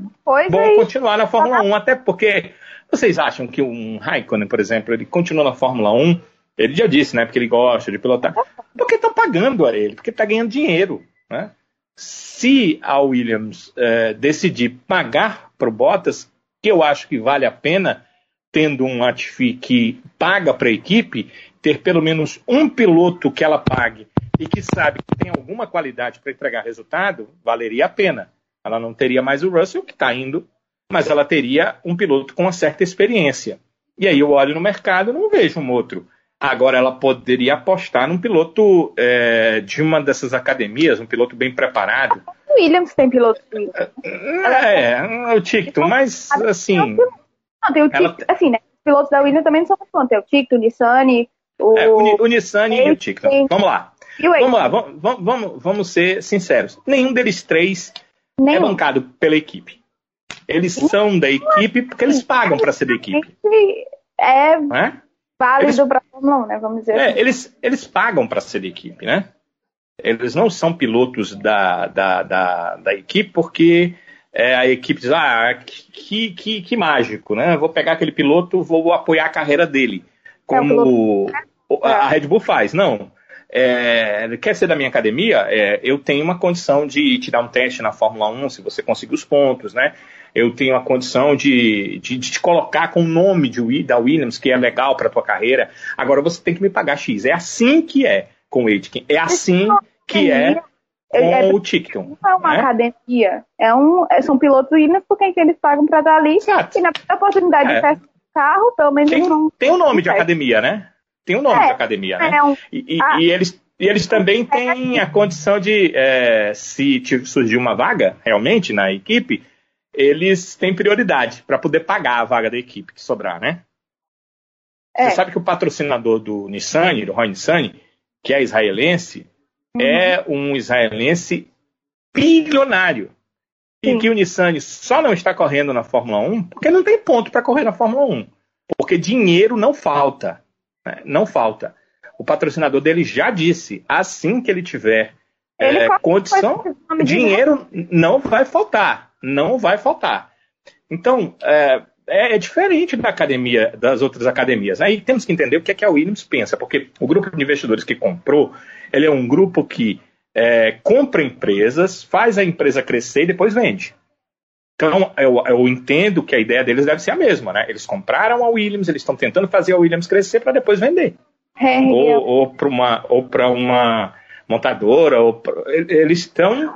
bom continuar na Fórmula 1, até porque vocês acham que um Raikkonen, por exemplo, ele continua na Fórmula 1, ele já disse, né, porque ele gosta de pilotar, porque estão pagando a ele, porque está ganhando dinheiro, né? Se a Williams é, decidir pagar para o Bottas, que eu acho que vale a pena, tendo um Latifi que paga para a equipe, ter pelo menos um piloto que ela pague e que sabe que tem alguma qualidade para entregar resultado, valeria a pena. Ela não teria mais o Russell, que está indo, mas ela teria um piloto com uma certa experiência. E aí eu olho no mercado e não vejo um outro. Agora ela poderia apostar num piloto é, de uma dessas academias, um piloto bem preparado. O Williams tem piloto. É, é o Ticton, mas assim. Não, tem o Ticton, ela... assim, né? Os pilotos da Williams também não são muito Tem o Ticton, o Nissani, o. É, o, o Nissani e o Ticton. Vamos lá. Vamos lá, vamos, vamos, vamos ser sinceros. Nenhum deles três é Nenhum. é bancado pela equipe. Eles são da equipe porque eles pagam para ser da equipe. É, é? Válido para a Fórmula 1, né? Vamos dizer é, assim. eles, eles pagam para ser equipe, né? Eles não são pilotos da, da, da, da equipe porque é, a equipe diz, ah, que, que, que mágico, né? Vou pegar aquele piloto, vou apoiar a carreira dele. Como é, a Red Bull faz. Não. É, quer ser da minha academia? É, eu tenho uma condição de te dar um teste na Fórmula 1 se você conseguir os pontos, né? Eu tenho a condição de, de, de te colocar com o nome de, da Williams, que é legal para tua carreira. Agora você tem que me pagar X. É assim que é com o Aitken. É assim que é com é, o Ticton. Não é uma né? academia. É um, é, são pilotos Williams porque eles pagam para dar ali. Exato. E na oportunidade é. de testar carro, pelo menos tem, não. Tem o um nome de academia, né? Tem um nome é, de academia, né? É um, e, ah, e, eles, e eles também têm a condição de, é, se surgir uma vaga realmente na equipe, eles têm prioridade para poder pagar a vaga da equipe que sobrar, né? É. Você sabe que o patrocinador do Nissan, do Roy Nissan, que é israelense, uhum. é um israelense bilionário. Sim. E que o Nissan só não está correndo na Fórmula 1 porque não tem ponto para correr na Fórmula 1. Porque dinheiro não falta. Né? Não falta. O patrocinador dele já disse, assim que ele tiver ele é, condição, dinheiro não vai faltar. Não vai faltar. Então, é, é, é, diferente da academia, das outras academias. Aí temos que entender o que é que a Williams pensa, porque o grupo de investidores que comprou, ele é um grupo que é, compra empresas, faz a empresa crescer e depois vende. Então, eu, eu, entendo que a ideia deles deve ser a mesma, né? Eles compraram a Williams, eles estão tentando fazer a Williams crescer para depois vender. É, ou ou para uma, ou uma montadora, ou pra, eles estão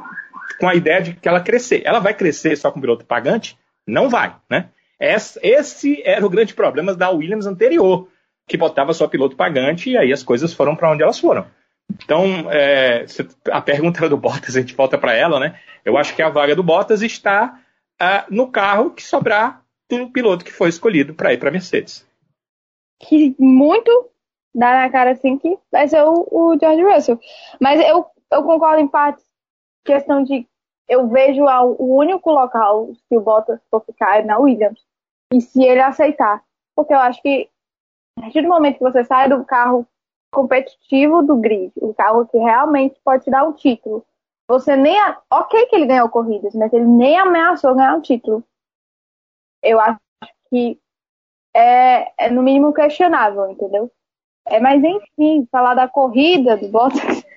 com a ideia de que ela crescer. Ela vai crescer só com piloto pagante? Não vai, né? Esse, esse era o grande problema da Williams anterior, que botava só piloto pagante e aí as coisas foram para onde elas foram. Então, é, a pergunta do Bottas, a gente volta para ela, né? Eu acho que a vaga do Bottas está uh, no carro que sobrar do piloto que foi escolhido para ir para Mercedes. Que muito dá na cara assim que vai ser o, o George Russell. Mas eu, eu concordo em parte questão de eu vejo o único local que o Bottas for ficar é na Williams. E se ele aceitar. Porque eu acho que a partir do momento que você sai do carro competitivo do grid, o carro que realmente pode te dar um título, você nem. Ok, que ele ganhou corridas, mas ele nem ameaçou ganhar o título. Eu acho que é, é no mínimo questionável, entendeu? É, mas enfim, falar da corrida do Bottas. [laughs]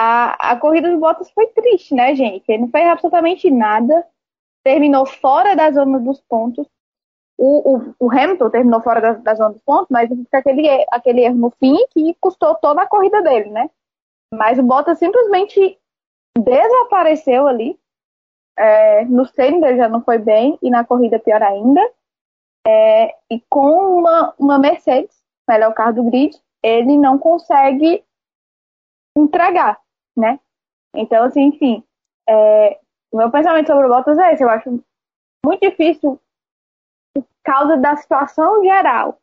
A, a corrida do Bottas foi triste, né, gente? Ele não fez absolutamente nada. Terminou fora da zona dos pontos. O, o, o Hamilton terminou fora da, da, zona dos pontos, mas fica aquele, aquele erro no fim que custou toda a corrida dele, né? Mas o Bottas simplesmente desapareceu ali. É, no ele já não foi bem e na corrida pior ainda. É, e com uma, uma Mercedes, melhor carro do grid, ele não consegue entregar, né? Então, assim, enfim, é, o meu pensamento sobre o Bottas é esse. Eu acho muito difícil por causa da situação geral.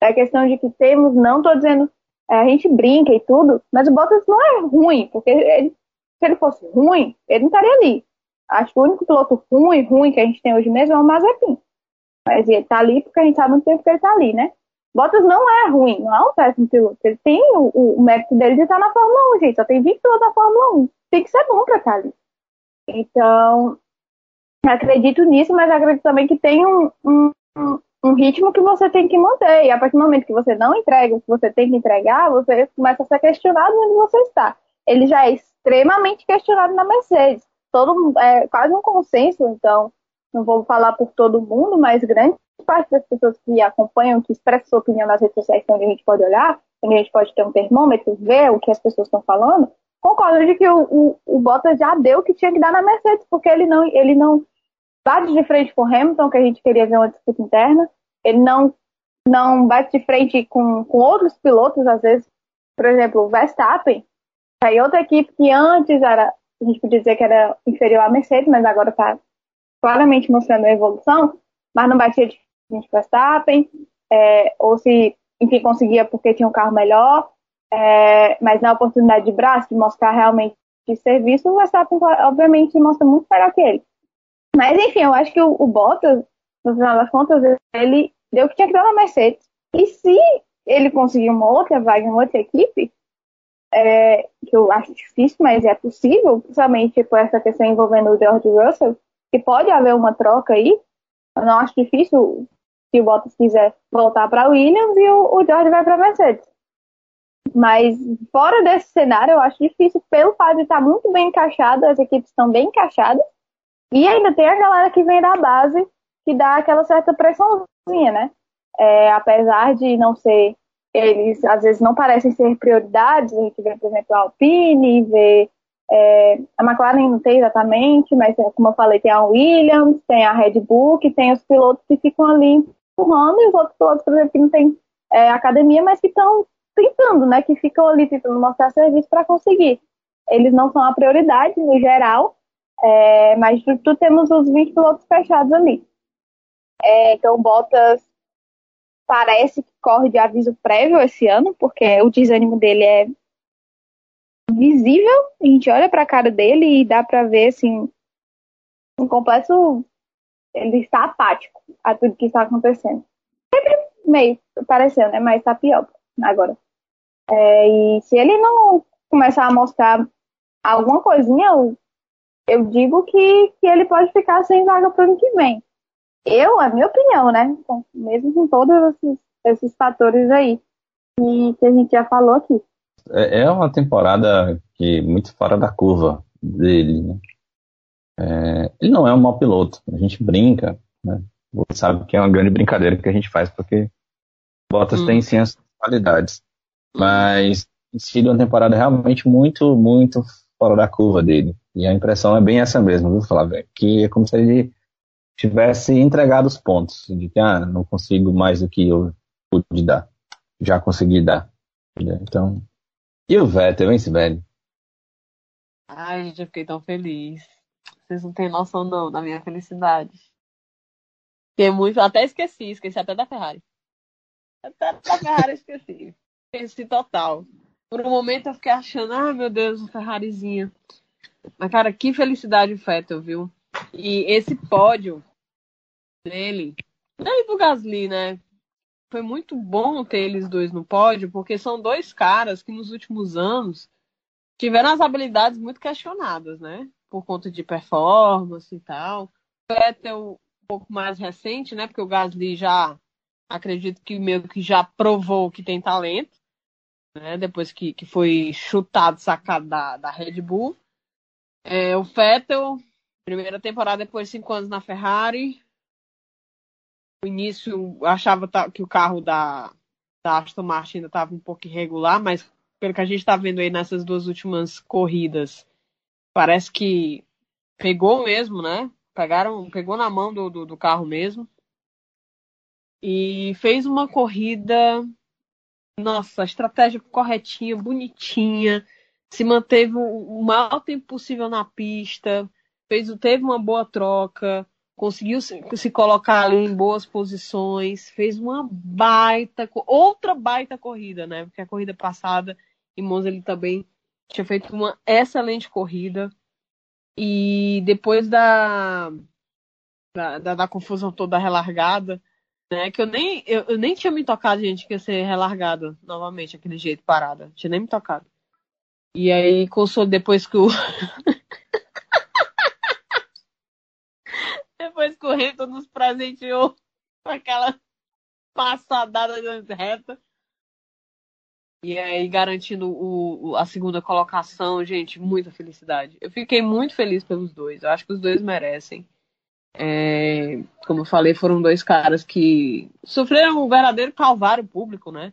Da questão de que temos, não estou dizendo, é, a gente brinca e tudo, mas o Bottas não é ruim, porque ele, se ele fosse ruim, ele não estaria ali. Acho que o único piloto ruim, ruim que a gente tem hoje mesmo é o Mazepin. Mas ele tá ali porque a gente sabe muito tempo que ele tá ali, né? Bottas não é ruim, não é um péssimo piloto. Ele tem o, o, o mérito dele de estar na Fórmula 1, gente. Só tem 20 pilotos na Fórmula 1. Tem que ser bom pra estar ali. Então, acredito nisso, mas acredito também que tem um, um, um ritmo que você tem que manter. E a partir do momento que você não entrega o que você tem que entregar, você começa a ser questionado onde você está. Ele já é extremamente questionado na Mercedes. Todo, é quase um consenso, então, não vou falar por todo mundo, mas grande parte das pessoas que acompanham, que expressam sua opinião nas redes sociais, onde a gente pode olhar, onde a gente pode ter um termômetro, ver o que as pessoas estão falando, concordam de que o, o, o Bottas já deu o que tinha que dar na Mercedes, porque ele não, ele não bate de frente com o Hamilton, que a gente queria ver uma disputa interna, ele não, não bate de frente com, com outros pilotos, às vezes, por exemplo, o Verstappen, aí outra equipe que antes era, a gente podia dizer que era inferior à Mercedes, mas agora está claramente mostrando a evolução, mas não batia de frente com Verstappen, é, ou se, enfim, conseguia porque tinha um carro melhor, é, mas na oportunidade de braço, de mostrar realmente de serviço, o Verstappen, obviamente, mostra muito melhor que ele. Mas, enfim, eu acho que o, o Bottas, no final das contas, ele deu o que tinha que dar na Mercedes. E se ele conseguir uma outra vaga em outra equipe, é, que eu acho difícil, mas é possível, principalmente por essa questão envolvendo o George Russell, que pode haver uma troca aí. Eu não acho difícil se o Bottas quiser voltar para o Williams e o, o George vai para a Mercedes. Mas fora desse cenário, eu acho difícil pelo fato de estar muito bem encaixado, as equipes estão bem encaixadas, e ainda tem a galera que vem da base que dá aquela certa pressãozinha, né? É, apesar de não ser, eles às vezes não parecem ser prioridades, a gente vê, por exemplo, a Alpine, vê é, a McLaren não tem exatamente, mas como eu falei, tem a Williams, tem a Red Bull, que tem os pilotos que ficam ali empurrando, e os outros pilotos, por exemplo, que não tem é, academia, mas que estão tentando, né? Que ficam ali tentando mostrar serviço para conseguir. Eles não são a prioridade no geral, é, mas tu, tu, temos os 20 pilotos fechados ali. É, então, Bottas parece que corre de aviso prévio esse ano, porque o desânimo dele é visível. A gente olha para a cara dele e dá para ver assim um completo. Ele está apático a tudo que está acontecendo. Sempre meio parecendo, né? Mas está pior agora. É, e se ele não começar a mostrar alguma coisinha, eu, eu digo que, que ele pode ficar sem vaga para o ano que vem. Eu, a minha opinião, né? Mesmo com todos esses, esses fatores aí que, que a gente já falou aqui. É, é uma temporada que muito fora da curva dele. Né? É, ele não é um mau piloto. A gente brinca, né? Você sabe que é uma grande brincadeira que a gente faz porque Bottas hum. tem sim as qualidades. Mas tem sido uma temporada realmente muito, muito fora da curva dele. E a impressão é bem essa mesmo, viu, Flávio? Que é como se ele tivesse entregado os pontos. De que, ah, não consigo mais do que eu pude dar. Já consegui dar. Então. E o Vettel, hein, Sibeli? Ai, gente, eu fiquei tão feliz. Vocês não têm noção, não, da minha felicidade. Fiquei muito. Até esqueci, esqueci até da Ferrari. Até da Ferrari esqueci. Esqueci total. Por um momento eu fiquei achando, ah, meu Deus, um Ferrarizinha. Mas, cara, que felicidade o Vettel, viu? E esse pódio dele, nem do Gasly, né? Foi muito bom ter eles dois no pódio, porque são dois caras que nos últimos anos tiveram as habilidades muito questionadas, né? Por conta de performance e tal. Vettel um pouco mais recente, né? Porque o Gasly já acredito que meio que já provou que tem talento, né? Depois que, que foi chutado, sacado da, da Red Bull. É, o Vettel, primeira temporada depois de cinco anos na Ferrari. No início achava que o carro da, da Aston Martin ainda estava um pouco irregular, mas pelo que a gente está vendo aí nessas duas últimas corridas, parece que pegou mesmo, né? Pegaram, pegou na mão do, do, do carro mesmo. E fez uma corrida, nossa, estratégia corretinha, bonitinha, se manteve o maior tempo possível na pista, fez, teve uma boa troca, conseguiu se, se, colocar ali em boas posições, fez uma baita, outra baita corrida, né? Porque a corrida passada em Monza ele também tinha feito uma excelente corrida. E depois da, da, da, da confusão toda relargada, né? Que eu nem, eu, eu, nem tinha me tocado, gente, que ia ser relargada novamente, aquele jeito parada. Tinha nem me tocado. E aí, depois que o. [laughs] depois que o Hamilton nos presenteou [laughs] com aquela passadada reta. E aí, garantindo o, o, a segunda colocação, gente, muita felicidade. Eu fiquei muito feliz pelos dois. Eu acho que os dois merecem. É, como eu falei, foram dois caras que sofreram um verdadeiro calvário público, né?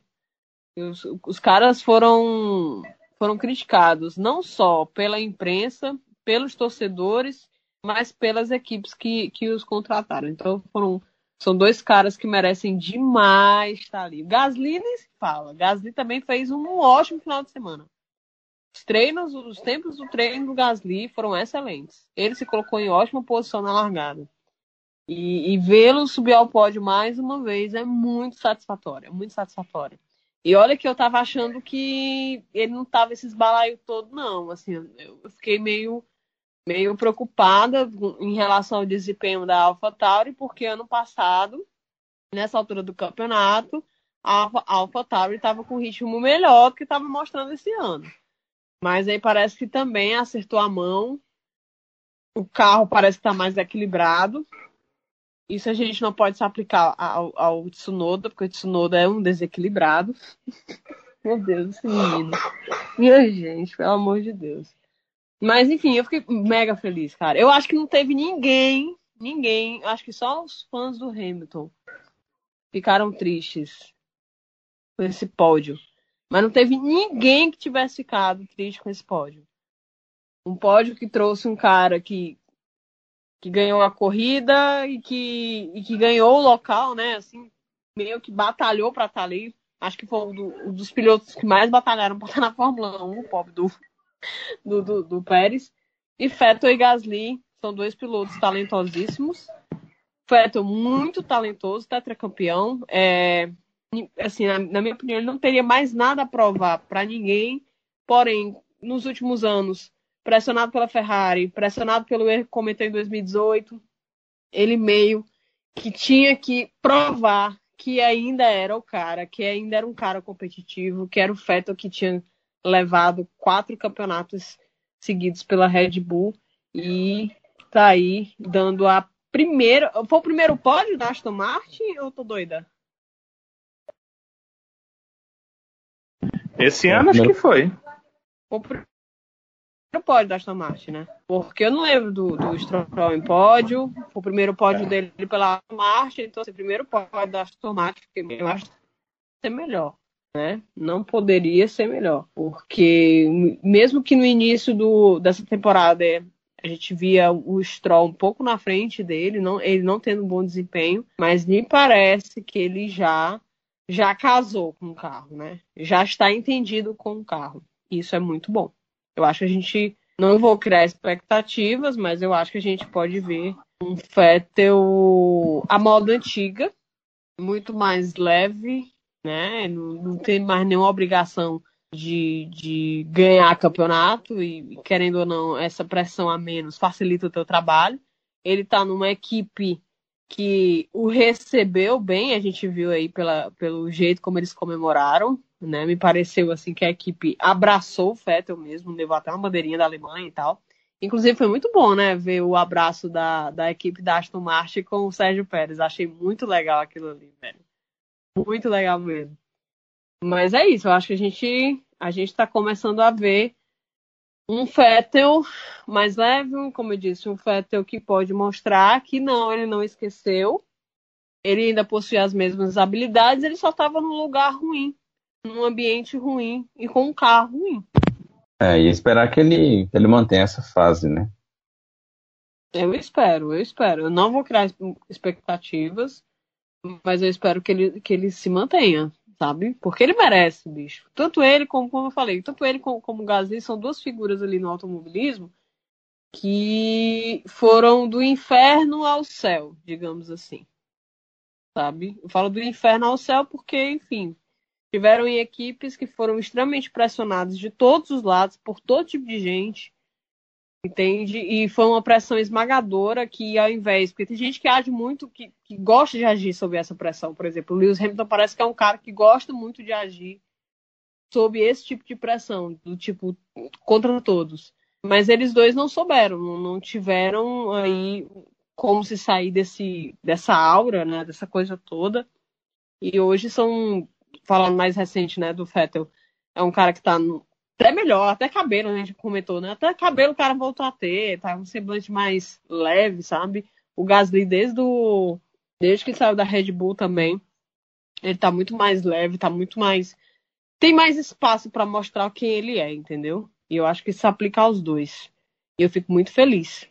Os, os caras foram, foram criticados não só pela imprensa, pelos torcedores, mas pelas equipes que, que os contrataram. Então foram são dois caras que merecem demais estar ali. Gasly nem se fala. Gasly também fez um ótimo final de semana. Os treinos, os tempos do treino do Gasly foram excelentes. Ele se colocou em ótima posição na largada. E, e vê-lo subir ao pódio mais uma vez é muito satisfatório, é muito satisfatório. E olha que eu tava achando que ele não tava esse balaio todo, não. Assim, eu fiquei meio meio preocupada em relação ao desempenho da AlphaTauri, porque ano passado, nessa altura do campeonato, a AlphaTauri estava com um ritmo melhor do que estava mostrando esse ano. Mas aí parece que também acertou a mão. O carro parece estar tá mais equilibrado. Isso a gente não pode se aplicar ao, ao Tsunoda, porque o Tsunoda é um desequilibrado. [laughs] Meu Deus, esse menino. Minha gente, pelo amor de Deus. Mas enfim, eu fiquei mega feliz, cara. Eu acho que não teve ninguém, ninguém, acho que só os fãs do Hamilton ficaram tristes com esse pódio. Mas não teve ninguém que tivesse ficado triste com esse pódio. Um pódio que trouxe um cara que, que ganhou a corrida e que, e que ganhou o local, né? Assim, meio que batalhou para estar ali. Acho que foi um, do, um dos pilotos que mais batalharam para estar na Fórmula 1, o pobre do, do, do, do Pérez. E Vettel e Gasly são dois pilotos talentosíssimos. Vettel muito talentoso, tetracampeão. É, assim, na, na minha opinião, ele não teria mais nada a provar para ninguém. Porém, nos últimos anos, pressionado pela Ferrari, pressionado pelo erro que cometeu em 2018, ele meio que tinha que provar que ainda era o cara, que ainda era um cara competitivo, que era o Vettel que tinha levado quatro campeonatos seguidos pela Red Bull e tá aí dando a primeira. Foi o primeiro pódio da Aston Martin ou tô doida? Esse ano acho que foi. O primeiro pódio da Aston Martin, né? Porque eu não lembro do, do Stroll em pódio. Foi o primeiro pódio dele pela Aston Martin, então assim, o primeiro pódio da Aston Martin, eu acho que ser melhor né? Não poderia ser melhor, porque mesmo que no início do, dessa temporada é, a gente via o Stroll um pouco na frente dele, não, ele não tendo um bom desempenho, mas me parece que ele já já casou com o carro, né? Já está entendido com o carro. Isso é muito bom. Eu acho que a gente não vou criar expectativas, mas eu acho que a gente pode ver um Fettel a moda antiga, muito mais leve, né? Não, não tem mais nenhuma obrigação de, de ganhar campeonato e, querendo ou não, essa pressão a menos facilita o teu trabalho. Ele está numa equipe que o recebeu bem, a gente viu aí pela, pelo jeito como eles comemoraram, né? Me pareceu assim que a equipe abraçou o Vettel mesmo, levou até uma bandeirinha da Alemanha e tal. Inclusive foi muito bom, né, ver o abraço da, da equipe da Aston Martin com o Sérgio Pérez. Achei muito legal aquilo ali, velho. Muito legal mesmo. Mas é isso, eu acho que a gente a gente está começando a ver um Fettel mais leve, como eu disse, um Fettel que pode mostrar que não, ele não esqueceu, ele ainda possui as mesmas habilidades, ele só estava num lugar ruim, num ambiente ruim e com um carro ruim. É, e esperar que ele, que ele mantenha essa fase, né? Eu espero, eu espero. Eu não vou criar expectativas, mas eu espero que ele, que ele se mantenha sabe? Porque ele merece, bicho. Tanto ele como, como eu falei, tanto ele como, como o Gasly são duas figuras ali no automobilismo que foram do inferno ao céu, digamos assim. Sabe? Eu falo do inferno ao céu porque, enfim, tiveram em equipes que foram extremamente pressionadas de todos os lados, por todo tipo de gente, Entende? E foi uma pressão esmagadora que, ao invés. Porque tem gente que age muito, que, que gosta de agir sob essa pressão. Por exemplo, o Lewis Hamilton parece que é um cara que gosta muito de agir sob esse tipo de pressão, do tipo contra todos. Mas eles dois não souberam, não tiveram aí como se sair desse, dessa aura, né, dessa coisa toda. E hoje são, falando mais recente, né, do Vettel, é um cara que está até melhor, até cabelo, né, a gente comentou, né? Até cabelo o cara voltou a ter, tá um semblante mais leve, sabe? O Gasly desde o desde que saiu da Red Bull também, ele tá muito mais leve, tá muito mais tem mais espaço para mostrar quem ele é, entendeu? E eu acho que isso aplica aos dois. E eu fico muito feliz,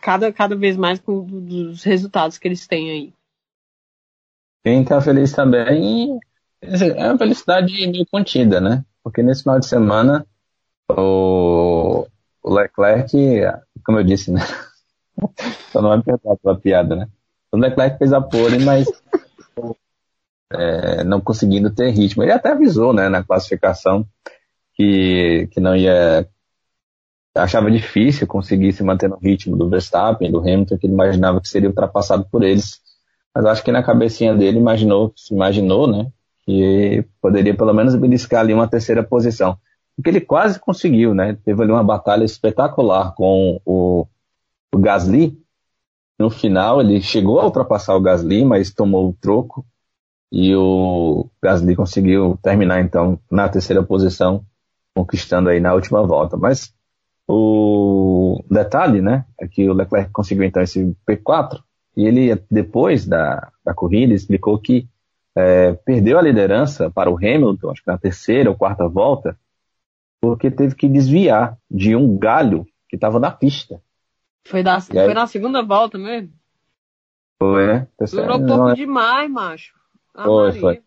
cada, cada vez mais com os resultados que eles têm aí. Quem tá feliz também é uma felicidade meio contida, né? Porque nesse final de semana, o, o Leclerc, como eu disse, né? [laughs] Só não vai me perdoar pela piada, né? O Leclerc fez a pole, mas é, não conseguindo ter ritmo. Ele até avisou, né, na classificação que, que não ia. Achava difícil conseguir se manter no ritmo do Verstappen, do Hamilton, que ele imaginava que seria ultrapassado por eles. Mas acho que na cabecinha dele imaginou, se imaginou, né, que poderia pelo menos beliscar ali uma terceira posição. Porque ele quase conseguiu, né? Teve ali uma batalha espetacular com o, o Gasly. No final, ele chegou a ultrapassar o Gasly, mas tomou o troco. E o Gasly conseguiu terminar, então, na terceira posição, conquistando aí na última volta. Mas o detalhe, né, é que o Leclerc conseguiu, então, esse P4. E ele, depois da, da corrida, explicou que é, perdeu a liderança para o Hamilton, acho que na terceira ou quarta volta, porque teve que desviar de um galho que estava na pista. Foi, da, foi aí, na segunda volta mesmo? Foi, né? Durou pouco é... demais, macho. A foi, Maria. foi.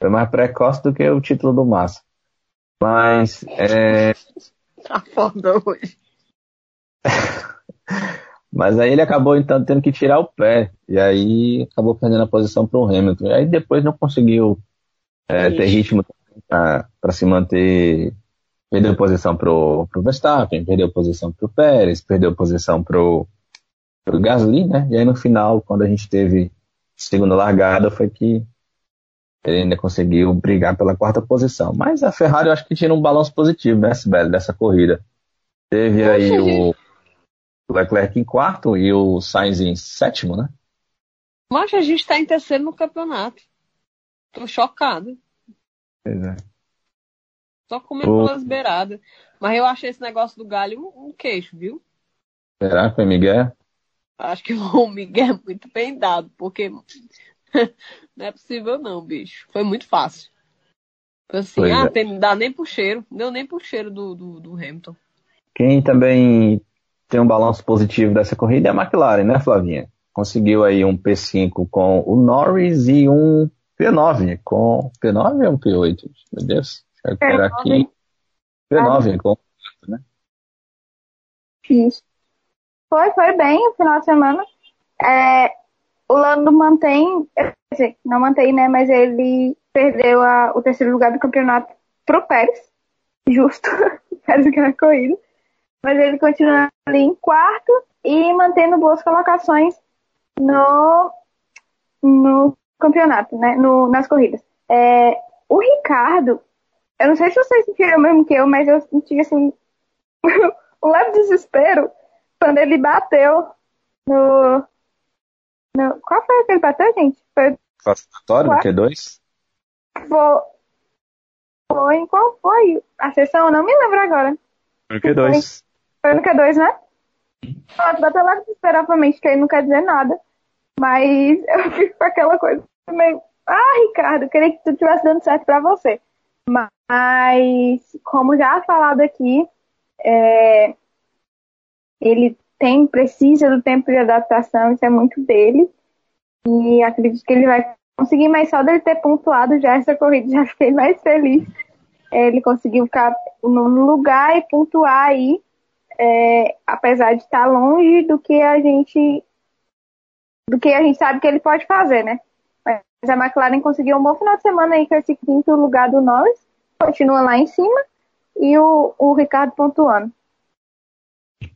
Foi mais precoce do que o título do Massa. Mas. É... [laughs] tá foda hoje. [laughs] Mas aí ele acabou então tendo que tirar o pé. E aí acabou perdendo a posição para o Hamilton. E aí depois não conseguiu é, ter ritmo para se manter. Perdeu posição para o Verstappen, perdeu posição para o Pérez, perdeu posição para o Gasly, né? E aí no final, quando a gente teve segunda largada, foi que ele ainda conseguiu brigar pela quarta posição. Mas a Ferrari eu acho que tinha um balanço positivo, né, Sibeli, dessa corrida. Teve aí o o Leclerc em quarto e o Sainz em sétimo, né? Mas a gente está em terceiro no campeonato. Tô chocado. Pois é. Só comendo o... pelas beiradas. Mas eu achei esse negócio do galho um, um queixo, viu? Será que foi Miguel? Acho que [laughs] o Miguel é muito bem dado, porque [laughs] não é possível não, bicho. Foi muito fácil. Foi assim, pois ah, é. tem, não dá nem pro cheiro. Não deu nem pro cheiro do, do, do Hamilton. Quem também tem um balanço positivo dessa corrida é a McLaren, né, Flavinha? Conseguiu aí um P5 com o Norris e um P9 com. P9 ou um P8? Meu Deus. Deixa eu pegar aqui. P9 com. Né? Isso. Foi, foi bem o final de semana. É, o Lando mantém, quer dizer, não mantém, né? Mas ele perdeu a, o terceiro lugar do campeonato pro Pérez. Justo. [laughs] Pérez ganhou a corrida mas ele continua ali em quarto e mantendo boas colocações no, no campeonato, né? No, nas corridas. É, o Ricardo, eu não sei se vocês sentiram o mesmo que eu, mas eu senti assim [laughs] um leve desespero quando ele bateu no. no qual foi que ele bateu, gente? Foi, Classificatório no Ué? Q2? foi, foi em qual foi a sessão? Eu não me lembro agora. No Q2. Foi no Q2, né? Pronto, bateu lá desesperadamente, que aí não quer dizer nada. Mas [laughs] eu fico com aquela coisa meio. Ah, Ricardo, queria que tudo estivesse dando certo pra você. Mas, como já falado aqui, é, ele tem, precisa do tempo de adaptação, isso é muito dele. E acredito que ele vai conseguir, mas só dele ter pontuado já essa corrida, [laughs] já fiquei mais feliz. É, Ele conseguiu ficar no lugar e pontuar aí é, apesar de estar longe do que a gente do que a gente sabe que ele pode fazer, né? Mas a McLaren conseguiu um bom final de semana aí com esse quinto lugar do Norris, continua lá em cima e o, o Ricardo pontuando.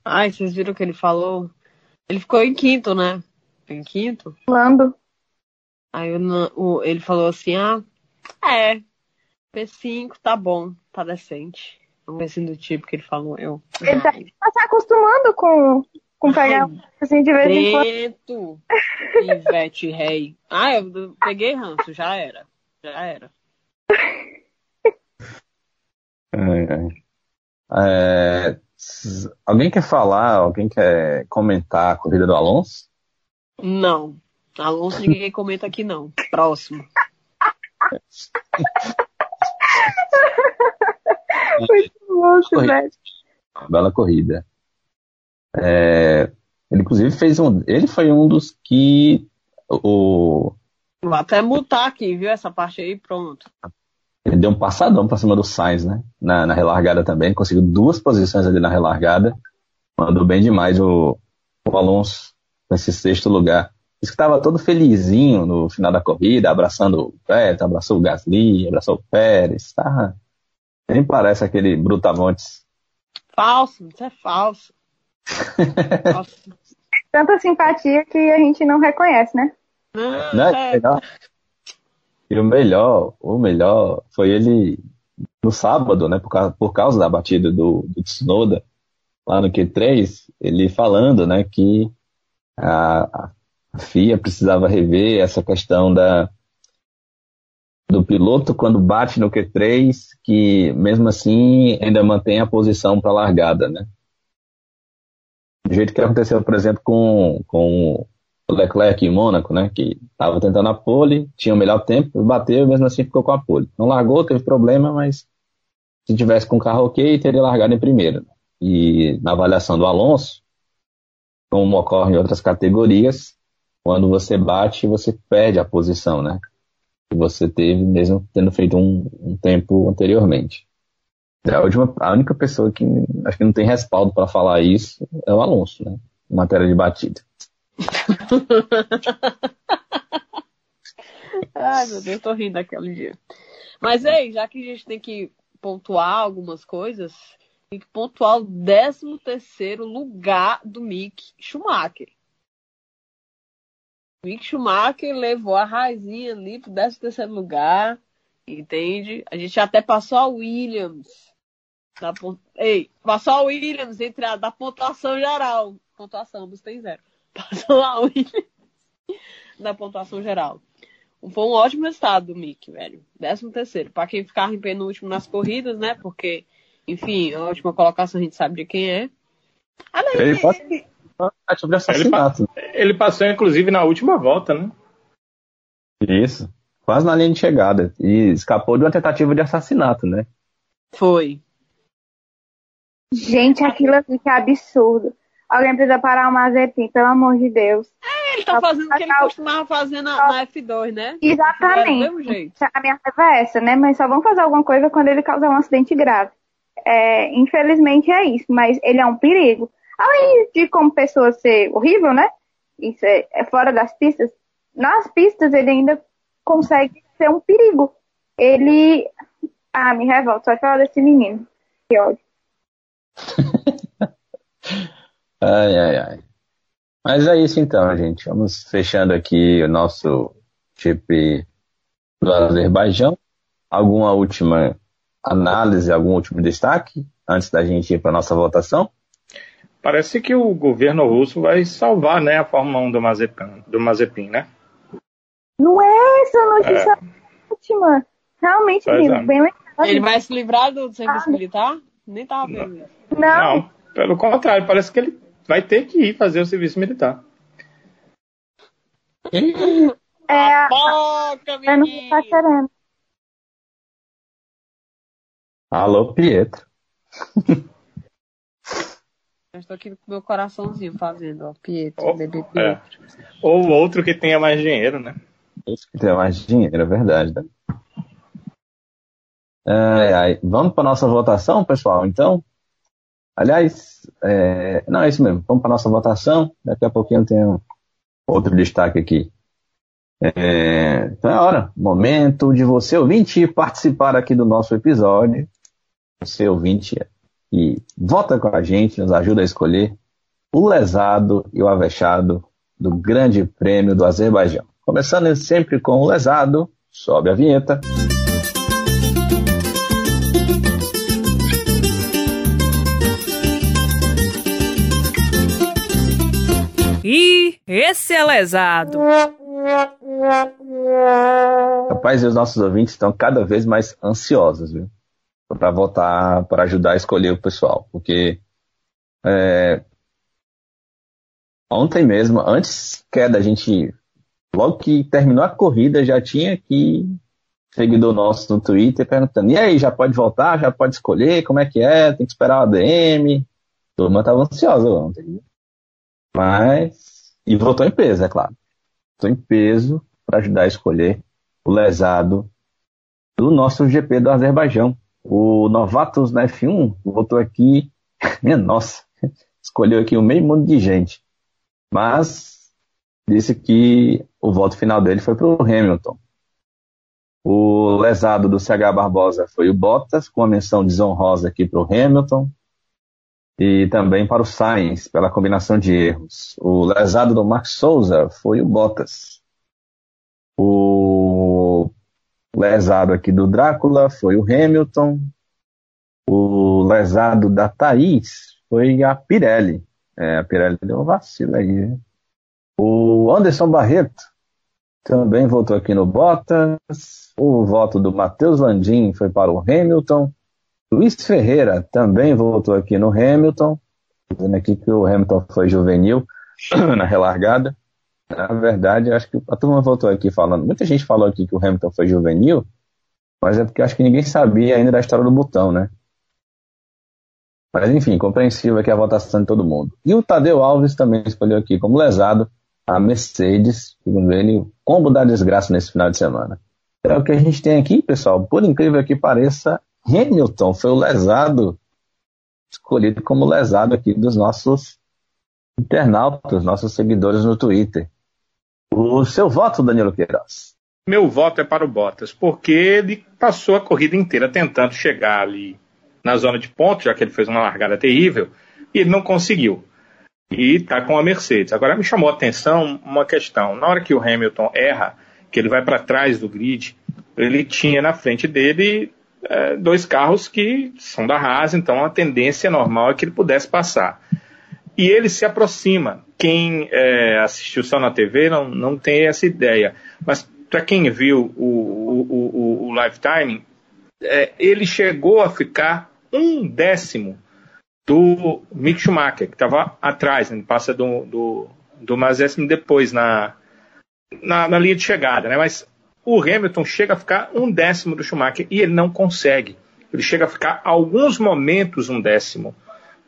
Ai, vocês viram o que ele falou? Ele ficou em quinto, né? Em quinto. Lando, Aí o o- ele falou assim: ah, é, P5 tá bom, tá decente. Ver assim do tipo que ele falou. Eu. ele tá, tá se acostumando com, com pegar Ai, assim de vez em quando. Preto, Ivete Rei. Ah, eu peguei ranço, já era. Já era. É, s- alguém quer falar, alguém quer comentar a corrida do Alonso? Não. Alonso, ninguém comenta aqui, não. Próximo. [laughs] Louco, Corrida. Uma bela corrida. É, ele inclusive fez um. Ele foi um dos que o, Vou até mutar aqui, viu? Essa parte aí, pronto. ele deu um passadão pra cima do Sainz, né? Na, na relargada também. Conseguiu duas posições ali na relargada. Mandou bem demais o, o Alonso nesse sexto lugar. Diz que estava todo felizinho no final da corrida, abraçando o Pérez, abraçou o Gasly, abraçou o Pérez. Tá? Nem parece aquele Brutamontes. Falso, isso é falso. [laughs] falso. Tanta simpatia que a gente não reconhece, né? Não, Né? é- Melhor. E o melhor, o melhor foi ele no sábado, né? Por causa, por causa da batida do, do Tsunoda, lá no Q3, ele falando, né, que a, a FIA precisava rever essa questão da do piloto quando bate no Q3, que mesmo assim ainda mantém a posição para largada, né? Do jeito que aconteceu, por exemplo, com, com o Leclerc em Mônaco, né? Que estava tentando a pole, tinha o melhor tempo, bateu e mesmo assim ficou com a pole. Não largou, teve problema, mas se tivesse com o carro ok, teria largado em primeiro. E na avaliação do Alonso, como ocorre em outras categorias, quando você bate, você perde a posição, né? Que você teve mesmo tendo feito um, um tempo anteriormente. A, última, a única pessoa que acho que não tem respaldo para falar isso é o Alonso, né? Em matéria de batida. [laughs] Ai, meu Deus, tô rindo daquele dia. Mas, ei, já que a gente tem que pontuar algumas coisas, tem que pontuar o 13 terceiro lugar do Mick Schumacher. Mick Schumacher levou a raizinha ali pro 13 terceiro lugar, entende? A gente até passou a Williams. Da pon... Ei, passou a Williams entre a da pontuação geral. Pontuação, ambos tem zero. [laughs] Passou a Williams da pontuação geral. Foi um ótimo resultado do Mick, velho. 13 terceiro. Pra quem ficava em penúltimo nas corridas, né? Porque, enfim, a última colocação a gente sabe de quem é. Além Ele de- pode- de assassinato. Ele passou, inclusive, na última volta, né? Isso. Quase na linha de chegada. E escapou de uma tentativa de assassinato, né? Foi. Gente, aquilo aqui que é absurdo. Alguém precisa parar o Mazepin, pelo amor de Deus. Ele tá fazendo o que ele costumava fazer na, na F2, né? Do Exatamente. A minha raiva é essa, né? Mas só vão fazer alguma coisa quando ele causar um acidente grave. É, infelizmente é isso, mas ele é um perigo. Além de como pessoa ser horrível, né? Isso é, é fora das pistas. Nas pistas ele ainda consegue ser um perigo. Ele. Ah, me revolta só de falar desse menino. Que ódio. [laughs] Ai, ai, ai. Mas é isso então, gente. Vamos fechando aqui o nosso GP do Azerbaijão. Alguma última análise, algum último destaque antes da gente ir para nossa votação? Parece que o governo russo vai salvar né, a Fórmula 1 do Mazepin, do Mazepin né? Não é essa notícia é. última. Realmente, é. bem legal. Ele vai se livrar do serviço ah, militar? Nem tava vendo Não. Não, pelo contrário, parece que ele vai ter que ir fazer o serviço militar. É, a boca, não tá querendo. Alô, Pietro. [laughs] Eu estou aqui com meu coraçãozinho fazendo, ó, Pietro, ou, bebê Pietro. É. Ou outro que tenha mais dinheiro, né? Outro que tenha mais dinheiro, é verdade. Né? É, vamos para nossa votação, pessoal, então? Aliás, é, não, é isso mesmo. Vamos para nossa votação. Daqui a pouquinho tem um outro destaque aqui. É, então é hora, momento de você ouvinte participar aqui do nosso episódio. Você ouvinte e vota com a gente, nos ajuda a escolher o lesado e o avexado do Grande Prêmio do Azerbaijão. Começando sempre com o lesado, sobe a vinheta. E esse é lesado. Rapaz, e os nossos ouvintes estão cada vez mais ansiosos, viu? Para votar, para ajudar a escolher o pessoal. Porque é, ontem mesmo, antes que da gente, logo que terminou a corrida, já tinha aqui seguidor nosso no Twitter perguntando: e aí, já pode voltar? Já pode escolher? Como é que é? Tem que esperar o ADM? Turma estava ansiosa ontem. Mas. E votou em peso, é claro. Votou em peso para ajudar a escolher o lesado do nosso GP do Azerbaijão. O Novatos na F1 votou aqui. [laughs] Nossa, escolheu aqui um meio mundo de gente. Mas disse que o voto final dele foi para o Hamilton. O lesado do CH Barbosa foi o Bottas, com a menção desonrosa aqui para o Hamilton e também para o Sainz, pela combinação de erros. O lesado do Max Souza foi o Bottas. O lesado aqui do Drácula foi o Hamilton. O lesado da Thaís foi a Pirelli. É, a Pirelli deu um vacilo aí. O Anderson Barreto também votou aqui no Bottas. O voto do Matheus Landim foi para o Hamilton. Luiz Ferreira também voltou aqui no Hamilton, dizendo aqui que o Hamilton foi juvenil [coughs] na relargada. Na verdade, acho que a turma voltou aqui falando. Muita gente falou aqui que o Hamilton foi juvenil, mas é porque acho que ninguém sabia ainda da história do botão, né? Mas enfim, compreensível aqui a votação de todo mundo. E o Tadeu Alves também escolheu aqui como lesado a Mercedes, segundo ele, o combo da desgraça nesse final de semana. É o que a gente tem aqui, pessoal. Por incrível que pareça, Hamilton foi o lesado, escolhido como lesado aqui dos nossos internautas, nossos seguidores no Twitter. O seu voto, Danilo Queiroz? Meu voto é para o Bottas, porque ele passou a corrida inteira tentando chegar ali na zona de pontos, já que ele fez uma largada terrível, e ele não conseguiu. E está com a Mercedes. Agora me chamou a atenção uma questão. Na hora que o Hamilton erra, que ele vai para trás do grid, ele tinha na frente dele é, dois carros que são da Haas, então a tendência normal é que ele pudesse passar. E ele se aproxima. Quem é, assistiu só na TV não, não tem essa ideia. Mas para quem viu o, o, o, o Lifetime, é, ele chegou a ficar um décimo do Mick Schumacher, que estava atrás, né? passa do, do, do depois na, na, na, linha de chegada, né? Mas o Hamilton chega a ficar um décimo do Schumacher e ele não consegue. Ele chega a ficar alguns momentos um décimo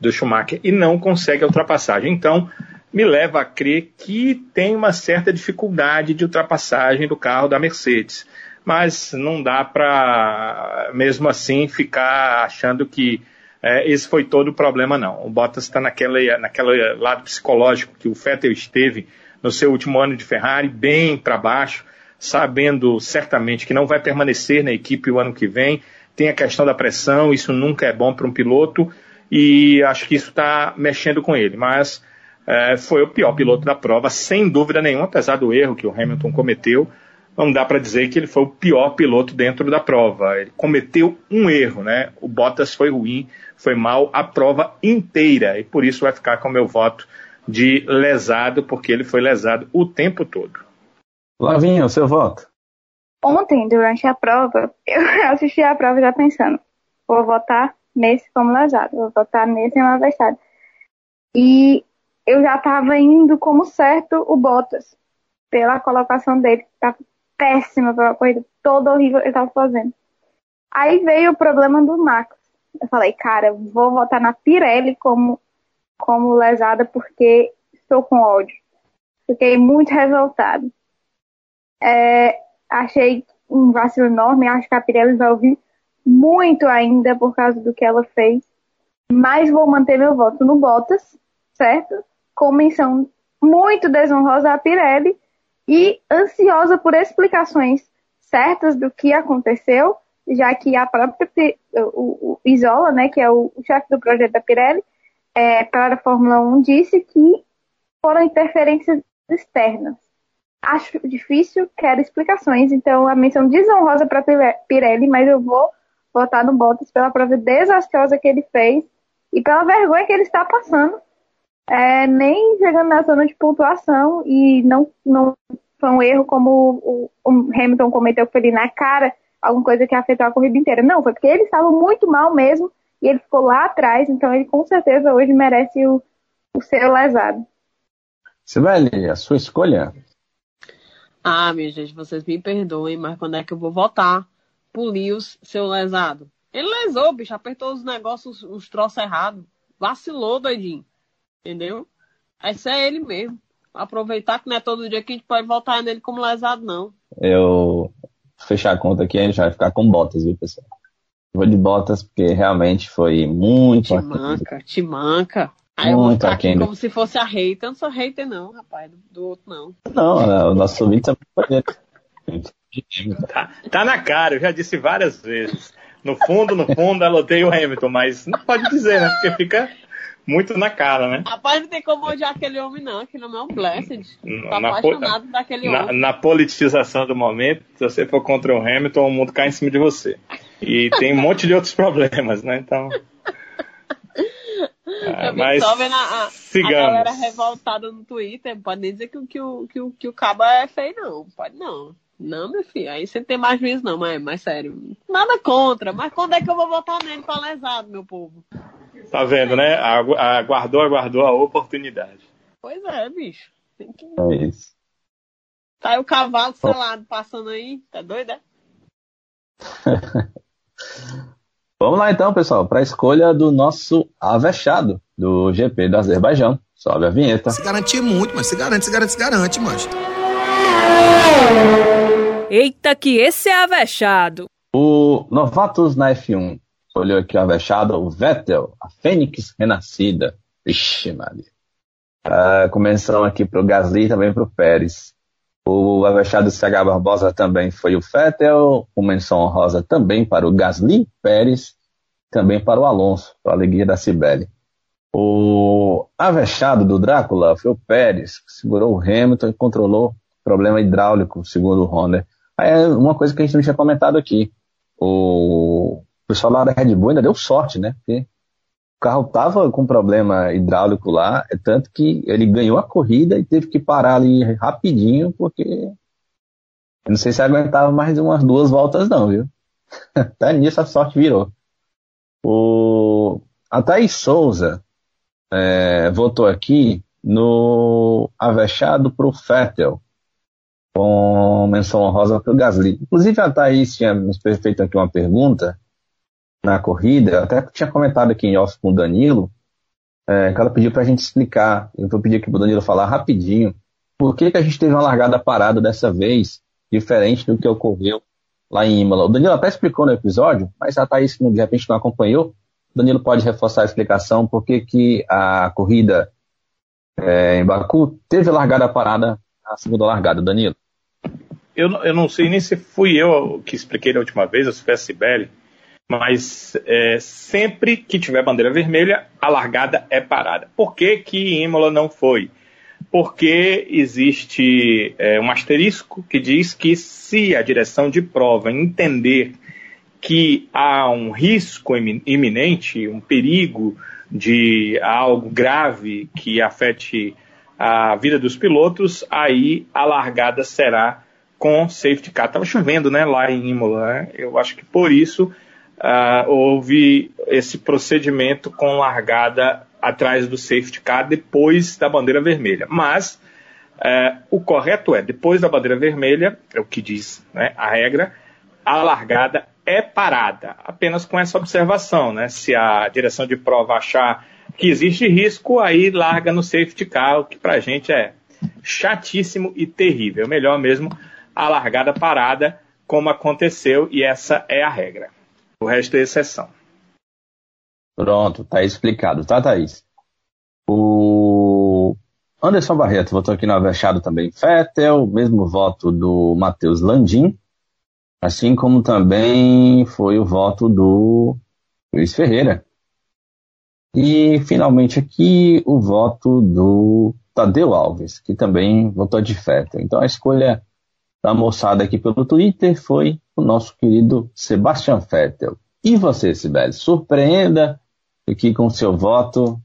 do Schumacher e não consegue a ultrapassagem. Então, me leva a crer que tem uma certa dificuldade de ultrapassagem do carro da Mercedes. Mas não dá para, mesmo assim, ficar achando que é, esse foi todo o problema, não. O Bottas está naquele, naquele lado psicológico que o Vettel esteve no seu último ano de Ferrari, bem para baixo sabendo certamente que não vai permanecer na equipe o ano que vem. Tem a questão da pressão, isso nunca é bom para um piloto e acho que isso está mexendo com ele. Mas é, foi o pior piloto da prova, sem dúvida nenhuma, apesar do erro que o Hamilton cometeu. Não dá para dizer que ele foi o pior piloto dentro da prova. Ele cometeu um erro, né? O Bottas foi ruim, foi mal a prova inteira e por isso vai ficar com o meu voto de lesado, porque ele foi lesado o tempo todo. Lavinha, o seu voto? Ontem, durante a prova, [laughs] eu assisti a prova já pensando, vou votar nesse como lesado, vou votar nesse adversário. E eu já estava indo como certo o Bottas, pela colocação dele, que estava péssima pela corrida, toda horrível ele estava fazendo. Aí veio o problema do Max. Eu falei, cara, vou votar na Pirelli como, como lesada porque estou com ódio. Fiquei muito revoltado. É, achei um vacilo enorme, acho que a Pirelli vai ouvir muito ainda por causa do que ela fez. Mas vou manter meu voto no Bottas, certo? com menção muito desonrosa à Pirelli e ansiosa por explicações certas do que aconteceu, já que a própria o, o Isola, né, que é o, o chefe do projeto da Pirelli, é, para a Fórmula 1, disse que foram interferências externas. Acho difícil, quero explicações, então a menção desonrosa para Pirelli, mas eu vou votar no Bottas pela prova desastrosa que ele fez e pela vergonha que ele está passando é, nem chegando na zona de pontuação e não, não foi um erro como o, o Hamilton cometeu que foi ali na cara, alguma coisa que afetou a corrida inteira. Não, foi porque ele estava muito mal mesmo e ele ficou lá atrás, então ele com certeza hoje merece o, o ser lesado. Sibeli, a sua escolha? Ah, minha gente, vocês me perdoem, mas quando é que eu vou votar pro Lewis, seu lesado? Ele lesou, bicho, apertou os negócios, os troços errados. Vacilou, doidinho. Entendeu? Esse é ele mesmo. Aproveitar que não é todo dia que a gente pode voltar nele como lesado, não. Eu fechar a conta aqui, a gente vai ficar com botas, viu, pessoal? Vou de botas porque realmente foi muito. Te manca, te manca. Aí muito eu vou ficar aqui como se fosse a hater. Eu não sou hater, não, rapaz, do, do outro, não. Não, o nosso ouvinte é tá, tá na cara, eu já disse várias vezes. No fundo, no fundo, ela odeia o Hamilton, mas não pode dizer, né? Porque fica muito na cara, né? Rapaz, não tem como odiar aquele homem, não. Aquele homem é um blessed. Tá na apaixonado po... daquele na, homem. Na politização do momento, se você for contra o Hamilton, o mundo cai em cima de você. E tem um monte de outros problemas, né? Então. Ah, mas só vendo a, a, galera revoltada no Twitter. Pode nem dizer que, que, o, que, o, que o cabo é feio, não. Pode não. Não, meu filho, aí você não tem mais juízo, não, mas, mas sério. Nada contra, mas quando é que eu vou votar nele pra lesado, meu povo? Tá vendo, né? Aguardou, aguardou a oportunidade. Pois é, bicho. Tem que... É isso. Tá aí o cavalo selado passando aí. Tá doido, é? [laughs] Vamos lá então, pessoal, para a escolha do nosso avexado do GP do Azerbaijão. Sobe a vinheta. Se garantir muito, mas se garante, se garante, se garante, mas. Eita, que esse é avexado. O Novatos na F1 Olhou aqui o avexado, o Vettel, a Fênix renascida. Ixi, Maria. Uh, começando aqui para o Gasly e também para o Pérez. O avexado CH Barbosa também foi o Vettel, com menção honrosa também para o Gasly, Pérez, também para o Alonso, para a alegria da Cibele. O avexado do Drácula foi o Pérez, que segurou o Hamilton e controlou problema hidráulico, segundo o Honda. É uma coisa que a gente não tinha comentado aqui. O pessoal lá da Red Bull ainda deu sorte, né? Porque o carro tava com problema hidráulico lá, é tanto que ele ganhou a corrida e teve que parar ali rapidinho, porque eu não sei se aguentava mais umas duas voltas não, viu? [laughs] Até nisso a sorte virou. O... A Thaís Souza é, votou aqui no Avechado pro Fettel, com menção honrosa para o Gasly. Inclusive a Thaís tinha nos feito aqui uma pergunta na corrida, até tinha comentado aqui em off com o Danilo, é, que ela pediu para a gente explicar, eu vou pedir aqui para o Danilo falar rapidinho, por que, que a gente teve uma largada parada dessa vez, diferente do que ocorreu lá em Imola. O Danilo até explicou no episódio, mas a Thaís, de repente não acompanhou, o Danilo pode reforçar a explicação por que, que a corrida é, em Baku teve largada parada a segunda largada, Danilo. Eu, eu não sei nem se fui eu que expliquei da última vez, ou se foi a Sibeli, mas é, sempre que tiver bandeira vermelha, a largada é parada. Por que, que Imola não foi? Porque existe é, um asterisco que diz que se a direção de prova entender que há um risco iminente, um perigo de algo grave que afete a vida dos pilotos, aí a largada será com safety car. Estava chovendo né, lá em Imola, né? eu acho que por isso uh, houve esse procedimento com largada atrás do safety car depois da bandeira vermelha. Mas uh, o correto é, depois da bandeira vermelha, é o que diz né, a regra, a largada é parada, apenas com essa observação, né? Se a direção de prova achar que existe risco, aí larga no safety car, o que para gente é chatíssimo e terrível. Melhor mesmo a largada parada, como aconteceu, e essa é a regra. O resto é exceção. Pronto, tá explicado, tá, Thaís? O Anderson Barreto votou aqui no Avechado também. Fettel, mesmo voto do Matheus Landim, assim como também foi o voto do Luiz Ferreira. E finalmente aqui o voto do Tadeu Alves, que também votou de Fettel. Então a escolha da moçada aqui pelo Twitter foi o nosso querido Sebastian Vettel. E você, Sibeli, surpreenda aqui com seu voto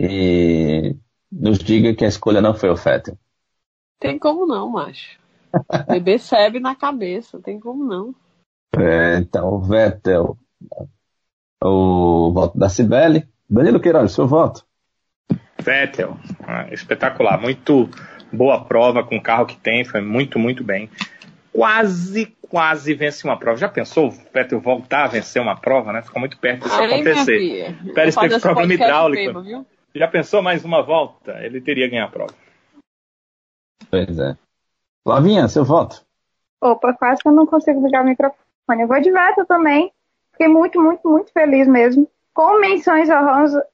e nos diga que a escolha não foi o Vettel. Tem como não, macho. Bebê [laughs] sebe na cabeça, tem como não. É, então, Vettel, o voto da Sibeli. Danilo Queiroz, seu voto. Vettel, ah, espetacular, muito boa prova com o carro que tem, foi muito, muito bem. Quase, quase vence uma prova. Já pensou o Vettel voltar a vencer uma prova, né? Fica muito perto disso Ai, acontecer. Pérez teve problema hidráulico. Mesmo, Já pensou mais uma volta? Ele teria ganhar a prova. Pois é. Lavinha, seu voto. Opa, quase que eu não consigo ligar o microfone. Eu vou de Vettel também. Fiquei muito, muito, muito feliz mesmo. Com menções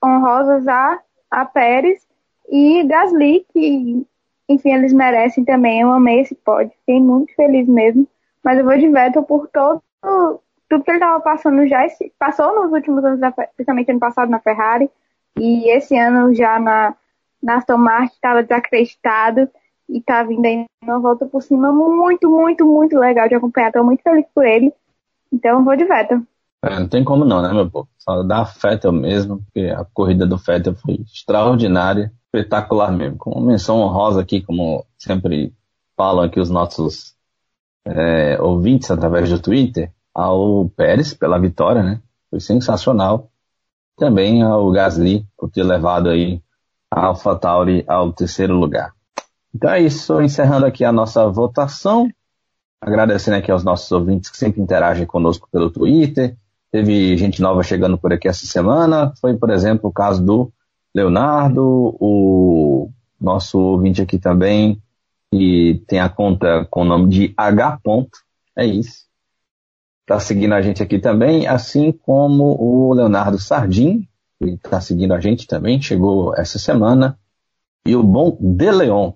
honrosas a, a Pérez e Gasly, que enfim, eles merecem também. Eu amei esse pódio, fiquei muito feliz mesmo. Mas eu vou de Vettel por todo tudo que ele estava passando já, passou nos últimos anos, principalmente ano passado na Ferrari, e esse ano já na, na Aston Martin estava desacreditado e está vindo aí uma volta por cima muito, muito, muito legal de acompanhar. Estou muito feliz por ele. Então vou de Vettel. É, não tem como não, né, meu povo? Só dá Vettel mesmo, porque a corrida do Vettel foi extraordinária espetacular mesmo. Com uma menção honrosa aqui, como sempre falam aqui os nossos é, ouvintes através do Twitter, ao Pérez pela vitória, né? Foi sensacional. Também ao Gasly por ter levado aí a AlphaTauri ao terceiro lugar. Então é isso, encerrando aqui a nossa votação. Agradecendo aqui aos nossos ouvintes que sempre interagem conosco pelo Twitter. Teve gente nova chegando por aqui essa semana. Foi, por exemplo, o caso do Leonardo, o nosso ouvinte aqui também, que tem a conta com o nome de H. é isso. Está seguindo a gente aqui também, assim como o Leonardo Sardim, que está seguindo a gente também, chegou essa semana, e o Bom De Leon,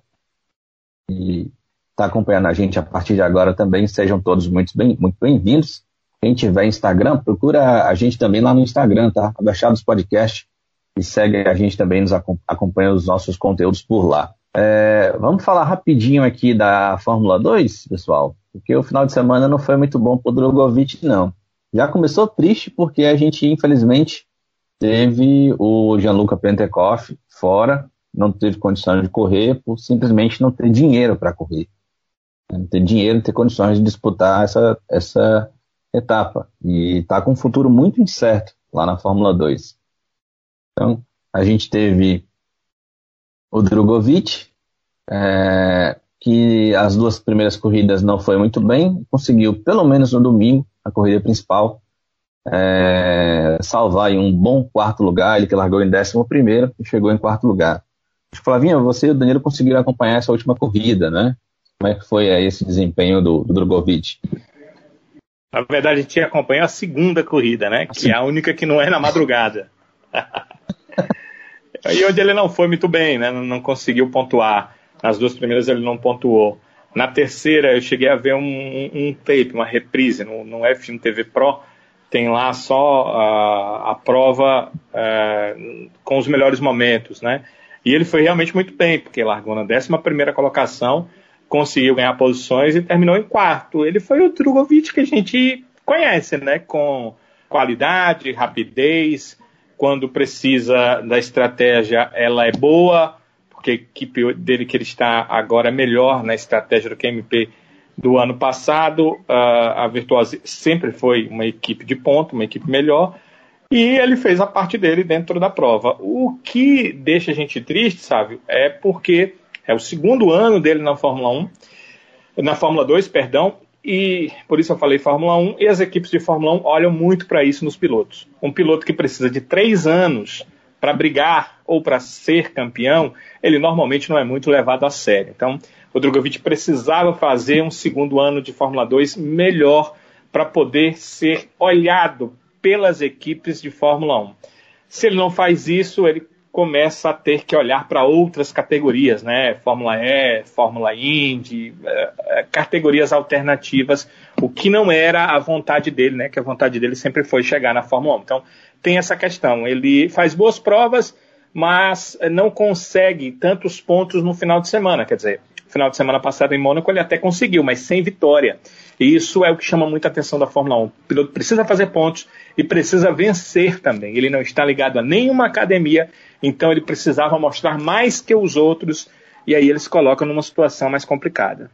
que está acompanhando a gente a partir de agora também. Sejam todos muito bem-vindos. Muito bem Quem tiver Instagram, procura a gente também lá no Instagram, tá? Abaixados Podcast e segue a gente também, nos acompanha os nossos conteúdos por lá. É, vamos falar rapidinho aqui da Fórmula 2, pessoal, porque o final de semana não foi muito bom para o Drogovic, não. Já começou triste porque a gente, infelizmente, teve o Gianluca Pentecoff fora, não teve condições de correr por simplesmente não ter dinheiro para correr. Não ter dinheiro, ter condições de disputar essa, essa etapa. E está com um futuro muito incerto lá na Fórmula 2. Então, a gente teve o Drogovic, é, que as duas primeiras corridas não foi muito bem, conseguiu, pelo menos no domingo, a corrida principal, é, salvar em um bom quarto lugar, ele que largou em décimo primeiro e chegou em quarto lugar. Flavinha, você e o Danilo conseguiram acompanhar essa última corrida, né? Como é que foi esse desempenho do, do Drogovic? Na verdade, a gente acompanhou a segunda corrida, né? Que é a única que não é na madrugada. [laughs] e onde ele não foi muito bem, né? Não conseguiu pontuar. Nas duas primeiras ele não pontuou. Na terceira eu cheguei a ver um, um, tape, uma reprise no, no F1 TV Pro tem lá só a, a prova é, com os melhores momentos, né? E ele foi realmente muito bem, porque largou na 11 colocação, conseguiu ganhar posições e terminou em quarto. Ele foi o Drogovic que a gente conhece, né? Com qualidade, rapidez, quando precisa da estratégia, ela é boa, porque a equipe dele que ele está agora é melhor na estratégia do que a MP do ano passado. Uh, a Virtuosa sempre foi uma equipe de ponto, uma equipe melhor, e ele fez a parte dele dentro da prova. O que deixa a gente triste, sabe, é porque é o segundo ano dele na Fórmula 1, na Fórmula 2, perdão, e por isso eu falei Fórmula 1, e as equipes de Fórmula 1 olham muito para isso nos pilotos. Um piloto que precisa de três anos para brigar ou para ser campeão, ele normalmente não é muito levado a sério. Então, o Drogovic precisava fazer um segundo ano de Fórmula 2 melhor para poder ser olhado pelas equipes de Fórmula 1. Se ele não faz isso, ele começa a ter que olhar para outras categorias, né? Fórmula E, Fórmula Indy, eh, eh, categorias alternativas, o que não era a vontade dele, né? Que a vontade dele sempre foi chegar na Fórmula 1. Então, tem essa questão. Ele faz boas provas, mas não consegue tantos pontos no final de semana. Quer dizer, final de semana passado em Mônaco ele até conseguiu, mas sem vitória. E isso é o que chama muita atenção da Fórmula 1. O piloto precisa fazer pontos e precisa vencer também. Ele não está ligado a nenhuma academia, então ele precisava mostrar mais que os outros, e aí ele se coloca numa situação mais complicada.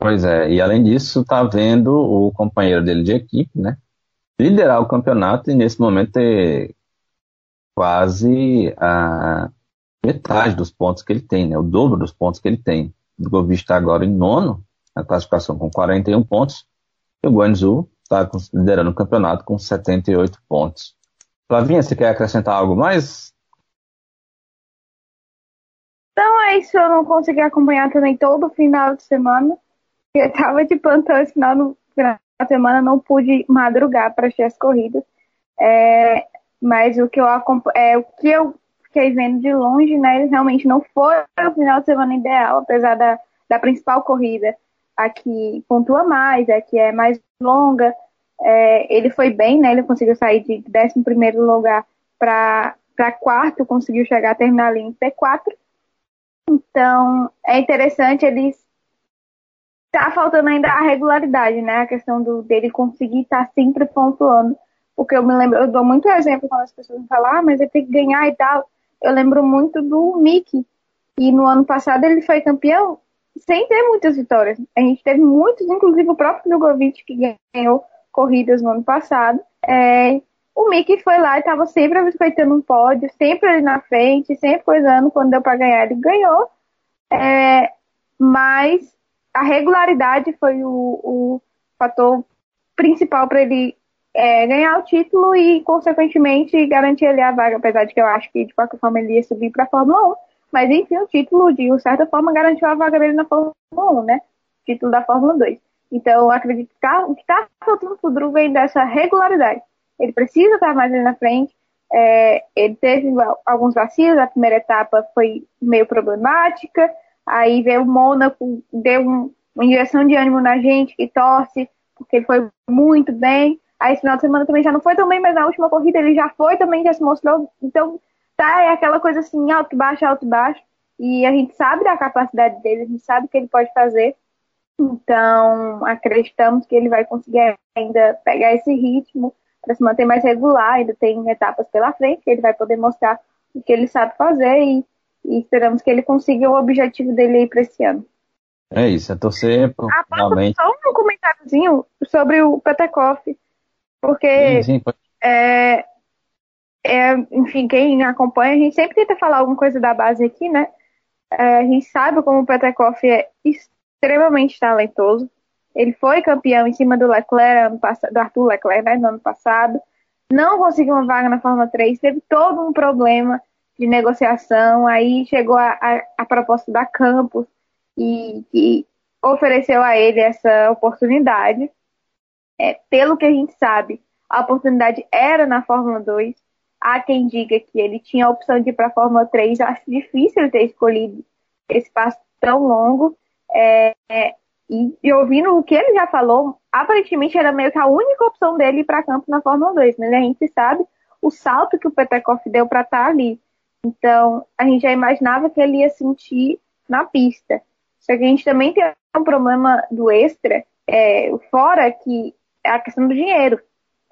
Pois é, e além disso, está vendo o companheiro dele de equipe, né? Liderar o campeonato e nesse momento ter quase a metade dos pontos que ele tem, né? O dobro dos pontos que ele tem. O Drogovic está agora em nono, na classificação com 41 pontos, e o Guanzu está liderando o campeonato com 78 pontos. Flavinha, você quer acrescentar algo mais? Então é isso, eu não consegui acompanhar também todo o final de semana. Eu estava de plantão esse final, final de semana, não pude madrugar para assistir as corridas. É, mas o que eu é, o que eu fiquei vendo de longe, né, ele realmente não foi o final de semana ideal, apesar da, da principal corrida a que pontua mais, a que é mais longa. É, ele foi bem, né? Ele conseguiu sair de 11 lugar para quarto, conseguiu chegar a terminar ali em P4. Então, é interessante eles. Tá faltando ainda a regularidade, né? A questão do, dele conseguir estar tá sempre pontuando. Porque eu me lembro, eu dou muito exemplo quando as pessoas falam, ah, mas ele tem que ganhar e tal. Eu lembro muito do Mickey. E no ano passado ele foi campeão sem ter muitas vitórias. A gente teve muitos, inclusive o próprio Drogovic, que ganhou corridas no ano passado. É, o Mickey foi lá e estava sempre respeitando um pódio, sempre ali na frente, sempre coisando. Quando deu para ganhar, ele ganhou. É, mas a regularidade foi o, o fator principal para ele é, ganhar o título e, consequentemente, garantir ali a vaga, apesar de que eu acho que, de qualquer forma, ele ia subir para a Fórmula 1. Mas, enfim, o título, de certa forma, garantiu a vaga dele na Fórmula 1, né? Título da Fórmula 2. Então, acredito que tá, o que está faltando para o Drew vem dessa regularidade. Ele precisa estar mais ali na frente. É, ele teve alguns vacilos, a primeira etapa foi meio problemática. Aí veio o Mônaco, deu um, uma injeção de ânimo na gente que torce, porque ele foi muito bem. Aí esse final de semana também já não foi tão bem, mas na última corrida ele já foi também, já se mostrou. Então, tá, é aquela coisa assim, alto, baixo, alto, baixo. E a gente sabe da capacidade dele, a gente sabe o que ele pode fazer. Então, acreditamos que ele vai conseguir ainda pegar esse ritmo para se manter mais regular. Ainda tem etapas pela frente que ele vai poder mostrar o que ele sabe fazer e, e esperamos que ele consiga o objetivo dele aí para esse ano. É isso, é torcer por ah, realmente. Só um comentáriozinho sobre o Petekoff, porque sim, sim, é, é, enfim, quem acompanha, a gente sempre tenta falar alguma coisa da base aqui, né? É, a gente sabe como o Petekoff é extremamente talentoso. Ele foi campeão em cima do Leclerc, ano passado, do Arthur Leclerc, né, no ano passado. Não conseguiu uma vaga na Fórmula 3, teve todo um problema de negociação. Aí chegou a, a, a proposta da Campos e, e, ofereceu a ele essa oportunidade. É, pelo que a gente sabe, a oportunidade era na Fórmula 2. Há quem diga que ele tinha a opção de ir para a Fórmula 3. Eu acho difícil ele ter escolhido esse passo tão longo. É, E, e, ouvindo o que ele já falou, aparentemente era meio que a única opção dele para campo na Fórmula 2, mas a gente sabe o salto que o Petekoff deu para estar tá ali. Então, a gente já imaginava que ele ia sentir na pista. Só que a gente também tem um problema do extra, é, fora que é a questão do dinheiro.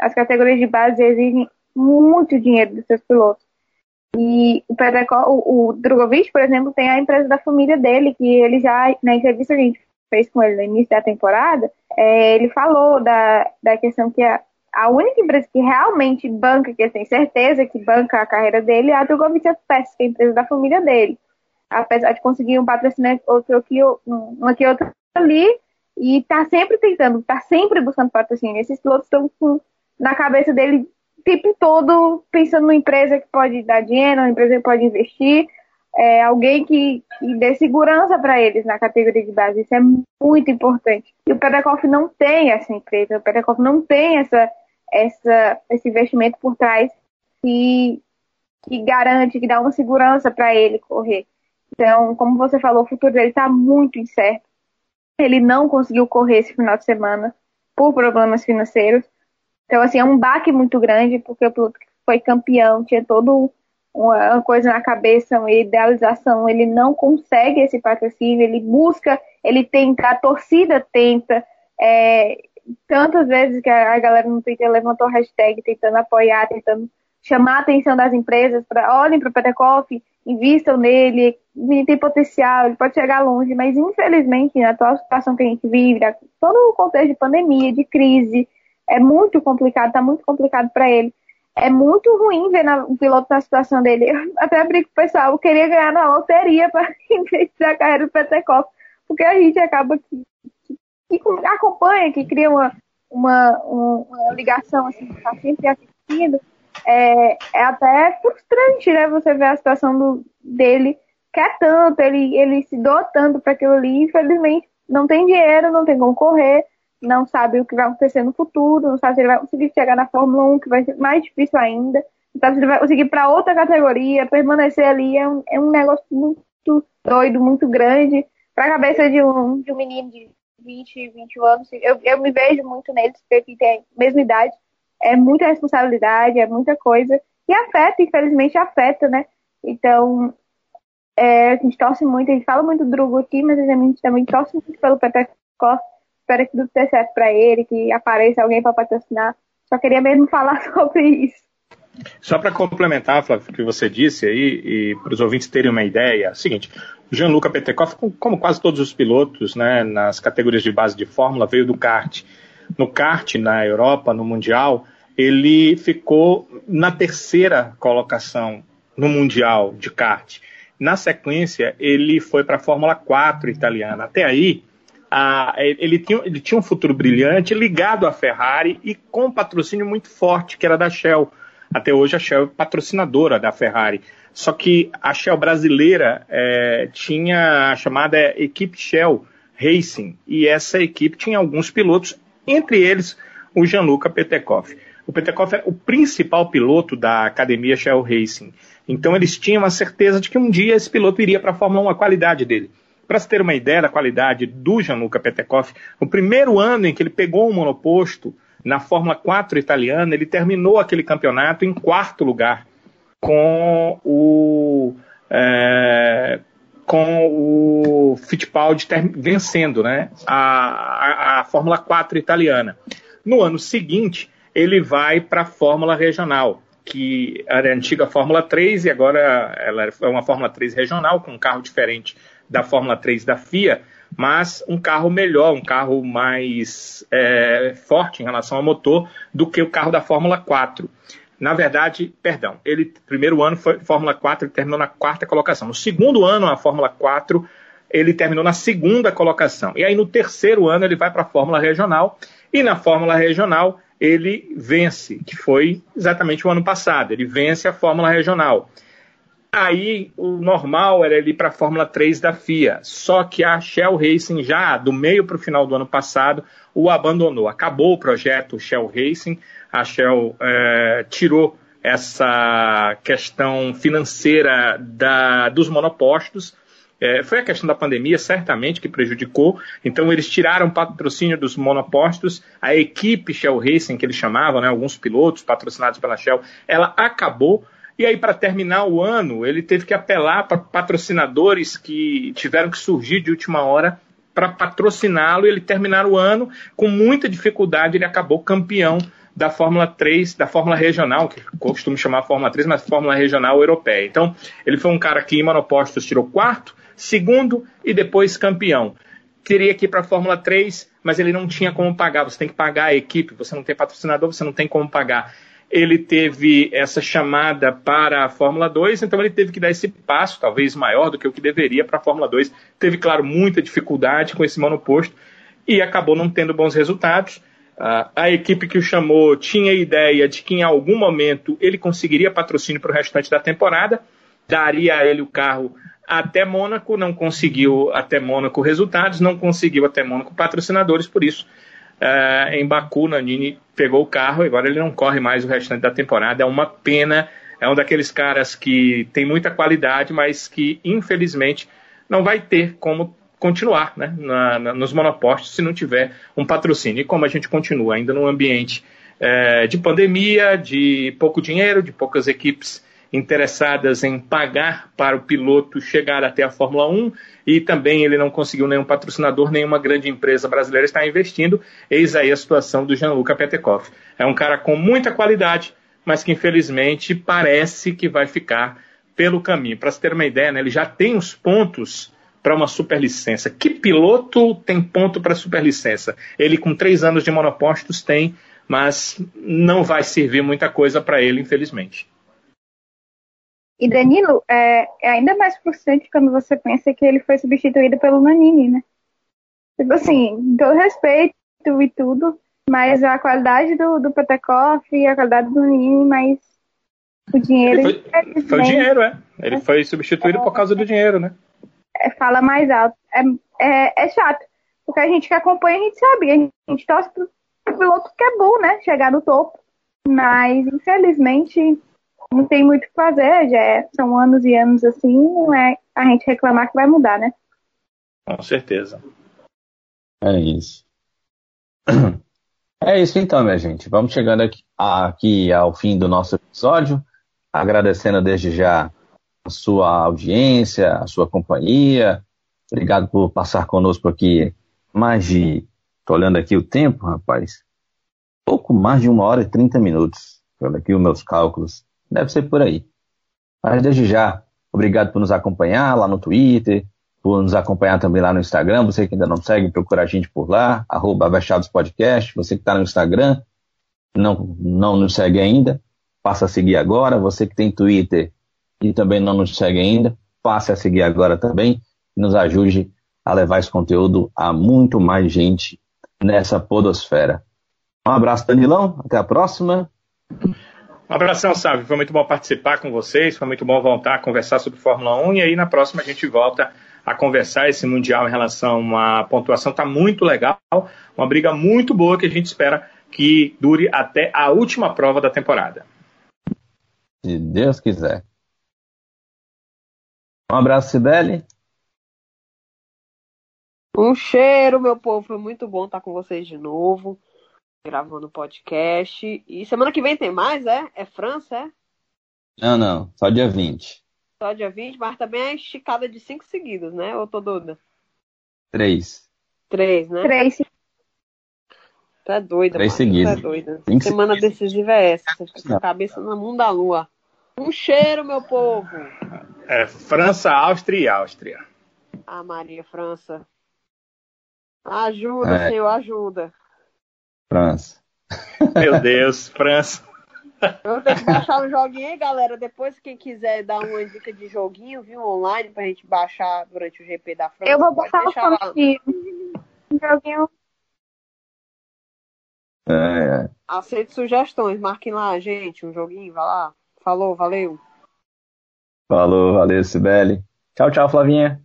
As categorias de base exigem muito dinheiro dos seus pilotos. E o, Petekoff, o, o Drogovic, por exemplo, tem a empresa da família dele, que ele já, na entrevista que a gente fez com ele no início da temporada, é, ele falou da, da questão que a, a única empresa que realmente banca, que tem certeza que banca a carreira dele, é a Drogovic Express, que é a empresa da família dele. Apesar de conseguir um patrocínio outro aqui, um aqui outro ali, e tá sempre tentando, tá sempre buscando patrocínio. Esses pilotos estão na cabeça dele o tempo todo pensando numa empresa que pode dar dinheiro, uma empresa que pode investir, é, alguém que, que dê segurança para eles na categoria de base. Isso é muito importante. E o Pedacoff não tem essa empresa, o Pedacoff não tem essa, essa, esse investimento por trás que, que garante, que dá uma segurança para ele correr. Então, como você falou, o futuro dele está muito incerto. Ele não conseguiu correr esse final de semana por problemas financeiros. Então, assim, é um baque muito grande, porque o piloto foi campeão, tinha todo uma coisa na cabeça, uma idealização, ele não consegue esse patrocínio, ele busca, ele tenta, a torcida tenta, é, tantas vezes que a, galera no Twitter levantou hashtag tentando apoiar, tentando chamar a atenção das empresas para olhem para o Petekoff, invistam nele, ele tem potencial, ele pode chegar longe, mas infelizmente na atual situação que a gente vive, todo o contexto de pandemia, de crise, é muito complicado, está muito complicado para ele é muito ruim ver na, o piloto na situação dele. Eu até brinco pessoal, eu queria ganhar na loteria para [laughs] investir a carreira do Petekoff, porque a gente acaba que, que, que acompanha, que cria uma, uma, uma ligação, assim, tá sempre assistindo. É, é até frustrante, né? Você ver a situação do, dele, quer tanto, ele, ele se doa tanto para aquilo ali, infelizmente não tem dinheiro, não tem como correr não sabe o que vai acontecer no futuro, não sabe se ele vai conseguir chegar na Fórmula 1, que vai ser mais difícil ainda, não sabe se ele vai conseguir para outra categoria, permanecer ali, é um, é um negócio muito doido, muito grande, para a cabeça de um, de um menino de 20, 21 anos. Eu, eu me vejo muito neles, porque tem a mesma idade, é muita responsabilidade, é muita coisa, e afeta, infelizmente afeta, né? Então, é, a gente torce muito, a gente fala muito do Drugo aqui, mas a gente também torce muito pelo Costa, espero que tudo dê certo para ele, que apareça alguém para patrocinar. Só queria mesmo [laughs] falar sobre isso. Só para complementar, Flávio, o que você disse aí, e para os ouvintes terem uma ideia, é o seguinte, Jean-Luc Petekoff, como quase todos os pilotos né, nas categorias de base de Fórmula, veio do kart. No kart, na Europa, no Mundial, ele ficou na terceira colocação no Mundial de kart. Na sequência, ele foi para a Fórmula 4 italiana. Até aí, a, ele, tinha, ele tinha um futuro brilhante ligado à Ferrari e com patrocínio muito forte, que era da Shell. Até hoje a Shell é patrocinadora da Ferrari. Só que a Shell brasileira é, tinha a chamada equipe Shell Racing, e essa equipe tinha alguns pilotos, entre eles o Gianluca Petekoff. O Petekoff é o principal piloto da academia Shell Racing. Então eles tinham a certeza de que um dia esse piloto iria para a Fórmula 1, a qualidade dele. Para se ter uma ideia da qualidade do Gianluca Petekoff, no primeiro ano em que ele pegou um monoposto na Fórmula 4 italiana, ele terminou aquele campeonato em quarto lugar com o é, com o Fittipaldi vencendo né, a, a, a, Fórmula 4 italiana. No ano seguinte, ele vai para a Fórmula Regional, que era a antiga Fórmula 3 e agora ela é uma Fórmula 3 regional, com um carro diferente da Fórmula 3 da FIA, mas um carro melhor, um carro mais é, forte em relação ao motor do que o carro da Fórmula 4. Na verdade, perdão, ele primeiro ano foi Fórmula 4, ele terminou na quarta colocação. No segundo ano, a Fórmula 4, ele terminou na segunda colocação. E aí no terceiro ano ele vai para a Fórmula Regional e na Fórmula Regional ele vence, que foi exatamente o ano passado. Ele vence a Fórmula Regional. Aí o normal era ele ir para a Fórmula 3 da FIA. Só que a Shell Racing, já do meio para o final do ano passado, o abandonou. Acabou o projeto Shell Racing, a Shell é, tirou essa questão financeira da, dos monopostos É, foi a questão da pandemia, certamente, que prejudicou. Então, eles tiraram patrocínio dos monopostos. A equipe Shell Racing, que eles chamavam, né, alguns pilotos patrocinados pela Shell, ela acabou. E aí, para terminar o ano, ele teve que apelar para patrocinadores que tiveram que surgir de última hora para patrociná-lo. Ele terminar o ano com muita dificuldade. Ele acabou campeão da Fórmula 3, da Fórmula Regional, que costumo chamar Fórmula 3, mas Fórmula Regional Europeia. Então, ele foi um cara que em monopostos tirou quarto, segundo e depois campeão. Teria que ir para a Fórmula 3, mas ele não tinha como pagar. Você tem que pagar a equipe, você não tem patrocinador, você não tem como pagar. Ele teve essa chamada para a Fórmula 2, então ele teve que dar esse passo, talvez maior do que o que deveria para a Fórmula 2. Teve, claro, muita dificuldade com esse monoposto e acabou não tendo bons resultados. Uh, a equipe que o chamou tinha ideia de que em algum momento ele conseguiria patrocínio para o restante da temporada, daria a ele o carro até Mônaco, não conseguiu até Mônaco resultados, não conseguiu até Mônaco patrocinadores, por isso uh, em Baku, Nanini pegou o carro e agora ele não corre mais o restante da temporada. É uma pena, é um daqueles caras que tem muita qualidade, mas que infelizmente não vai ter como continuar né, na, na, nos monopostos se não tiver um patrocínio. E como a gente continua ainda num ambiente é, de pandemia, de pouco dinheiro, de poucas equipes interessadas em pagar para o piloto chegar até a Fórmula 1 e também ele não conseguiu nenhum patrocinador, nenhuma grande empresa brasileira está investindo. Eis aí a situação do Gianluca Petekoff. É um cara com muita qualidade, mas que infelizmente parece que vai ficar pelo caminho. Para se ter uma ideia, né, ele já tem os pontos para uma superlicença. Que piloto tem ponto para superlicença? Ele, com três anos de monopostos, tem, mas não vai servir muita coisa para ele, infelizmente. E Danilo, é, é, ainda mais frustrante quando você pensa que ele foi substituído pelo Nanini, né? Tipo assim, todo respeito e tudo, mas a qualidade do, do Petekoff e a qualidade do Nanini, mas o dinheiro. Foi, foi, o dinheiro, é. Ele foi substituído é, por causa do dinheiro, né? É, fala mais alto. É, é, é, chato. Porque a gente que acompanha, a gente sabe. A gente torce pro, pro piloto que é bom, né? Chegar no topo. Mas, infelizmente, não tem muito o que fazer. Já é, são anos e anos assim. Não é a gente reclamar que vai mudar, né? Com certeza. É isso. É isso então, minha gente. Vamos chegando aqui, aqui ao fim do nosso episódio. Agradecendo desde já a sua audiência, a sua companhia. Obrigado por passar conosco aqui mais de. Estou olhando aqui o tempo, rapaz. Pouco mais de uma hora e trinta minutos. Olha aqui os meus cálculos. Deve ser por aí. Mas desde já, obrigado por nos acompanhar lá no Twitter, por nos acompanhar também lá no Instagram. Você que ainda não segue, procura a gente por lá, arroba Podcast. Você que está no Instagram, não, não nos segue ainda, passa a seguir agora. Você que tem Twitter, e também não nos segue ainda, passe a seguir agora também e nos ajude a levar esse conteúdo a muito mais gente nessa podosfera. Um abraço, Danilão. Até a próxima. Um abração, Sábio. Foi muito bom participar com vocês. Foi muito bom voltar a conversar sobre Fórmula 1. E aí, na próxima, a gente volta a conversar esse Mundial em relação à pontuação. Está muito legal. Uma briga muito boa que a gente espera que dure até a última prova da temporada. Se Deus quiser. Um abraço, Sibeli. Um cheiro, meu povo. Foi muito bom estar com vocês de novo, gravando podcast. E semana que vem tem mais, é? É França, é? Não, não. Só dia 20. Só dia 20, mas também é esticada de cinco seguidos, né? Ou tô doida? Três. Três, né? Três. Tá doida, Três mano. seguidos. Tá doida. Cinco Semana seguidos. decisiva é essa. Você fica com a cabeça no mundo da lua. Um cheiro, meu povo. É França, Áustria e Áustria. Ah, Maria, França. Ajuda, É. Senhor, ajuda. França. Meu Deus, França. Eu vou ter que baixar um joguinho aí, galera. Depois, quem quiser dar uma dica de joguinho, viu, online, pra gente baixar durante o GP da França. Eu vou botar o um joguinho. É, é. Aceito sugestões. Marquem lá, gente, um joguinho, vai lá. Falou, valeu. Falou, valeu, Sibeli. Tchau, tchau, Flavinha.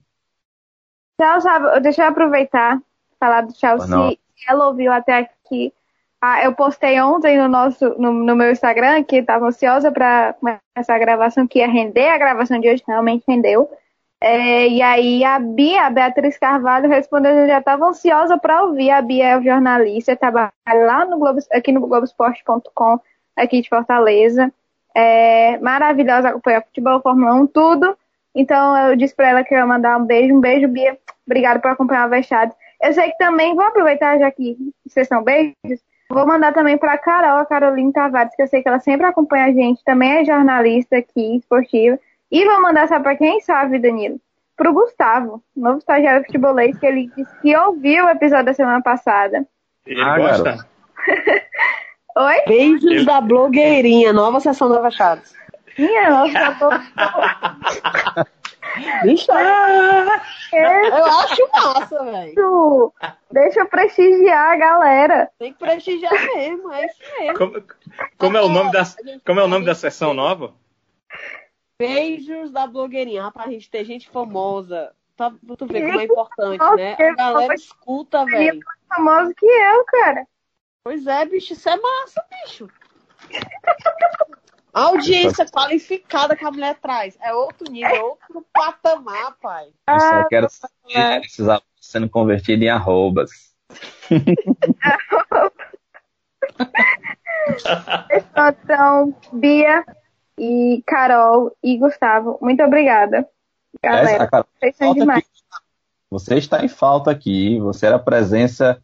Tchau, sabe? Deixa eu aproveitar falar do. Não. Se ela ouviu até aqui. Ah, eu postei ontem no nosso, no, no meu Instagram que estava ansiosa para começar a gravação, que ia render a gravação de hoje, realmente rendeu. É, e aí a Bia, a Beatriz Carvalho, respondeu que já estava ansiosa para ouvir. A Bia é jornalista, trabalha lá no Globo, aqui no Globoesporte.com, aqui de Fortaleza. É, maravilhosa, acompanha futebol, Fórmula 1, tudo. Então eu disse para ela que eu ia mandar um beijo. Um beijo, Bia. Obrigada por acompanhar o Vexado. Eu sei que também, vou aproveitar já que vocês são beijos, vou mandar também para Carol, a Caroline Tavares, que eu sei que ela sempre acompanha a gente, também é jornalista aqui, esportiva. E vou mandar só para quem sabe, Danilo, pro Gustavo, novo estagiário futebolês, que ele disse que ouviu o episódio da semana passada. Ele ah, gosta? [laughs] Oi? Beijos Eu... da blogueirinha, nova sessão da Vachados. Minha nossa, [laughs] Bicho, eu acho massa, velho. Deixa eu prestigiar a galera. Tem que prestigiar mesmo, é isso mesmo. Como, como é o nome da, como é o nome da sessão nova? Beijos da blogueirinha. Pra gente ter gente famosa. Tá, tu vê como é importante, né? A galera escuta, velho. famoso que eu, cara. Pois é, bicho, isso é massa, bicho. A audiência qualificada que a mulher traz é outro nível, é outro patamar, pai. Eu só ah, quero saber esses sendo convertidos em arrobas. [laughs] então, Bia e Carol e Gustavo, muito obrigada. Galera, Carol, vocês são demais. Aqui. Você está em falta aqui, você era presença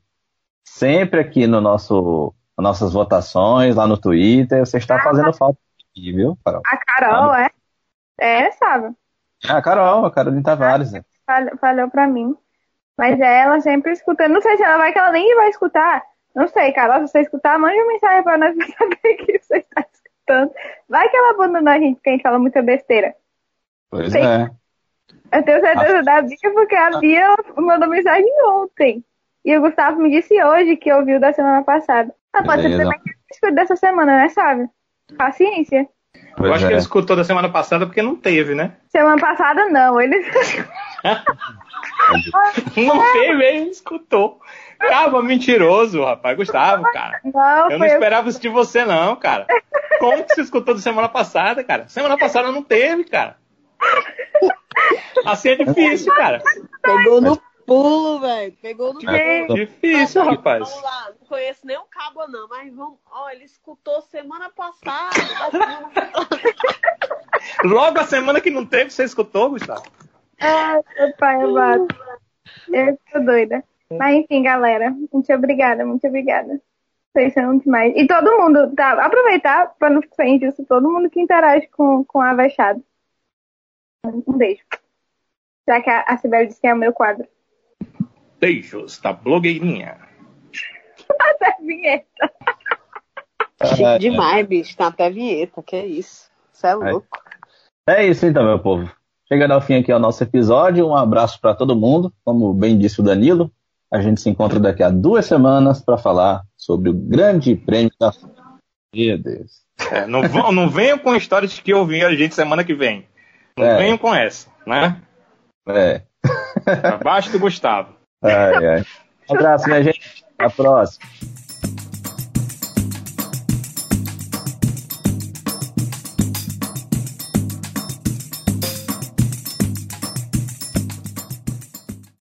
sempre aqui no nosso nossas votações lá no Twitter, você está ah, fazendo falta aqui, viu, Carol? A Carol, é? É, sabe? a Carol, a Carolina Tavares. Né? Falou, falou pra mim. Mas é ela sempre escutando. Não sei se ela vai que ela nem vai escutar. Não sei, Carol, se você escutar, mande uma mensagem pra nós [laughs] pra saber que você está escutando. Vai que ela abandonou a gente porque a gente fala muita besteira. Pois é. Eu tenho certeza a... da Bia porque a Bia mandou mensagem ontem. E o Gustavo me disse hoje que ouviu da semana passada. Ah, pode ser também que escutou dessa semana, né, sabe? Paciência. Pois eu acho é. que ele escutou da semana passada porque não teve, né? Semana passada não, ele. [laughs] [laughs] não teve, ele escutou. Calma, mentiroso, rapaz. Gustavo, cara. Não, eu não esperava eu... isso de você, não, cara. Como que você escutou da semana passada, cara? Semana passada não teve, cara. Assim é difícil, cara. Pegou no pulo, velho. Pegou no é, pulo. Difícil, vamos, rapaz. Vamos lá. Não conheço nem o cabo, não, mas vamos. Ó, ele escutou semana passada. [laughs] Logo a semana que não teve, você escutou, Gustavo? Ai, meu pai amado. Eu tô doida. Mas enfim, galera. Muito obrigada, muito obrigada. Vocês são demais. E todo mundo, tá? Aproveitar para não ficar injusto, todo mundo que interage com, com a Vexado. Um beijo. Já que a, a Sibeli disse que é o meu quadro. Beijos da blogueirinha. Até vinheta. Chique demais, bicho. Tem até vinheta, que é isso. Você é louco. É isso então, meu povo. Chegando ao fim aqui ao nosso episódio, um abraço para todo mundo. Como bem disse o Danilo, a gente se encontra daqui a duas semanas para falar sobre o Grande Prêmio da Meu Deus. É, não, não venham com histórias que eu vi a gente semana que vem. Não é. venham com essa, né? É. Abaixo do Gustavo. Ai, ai. Um abraço, minha gente. Até a próxima.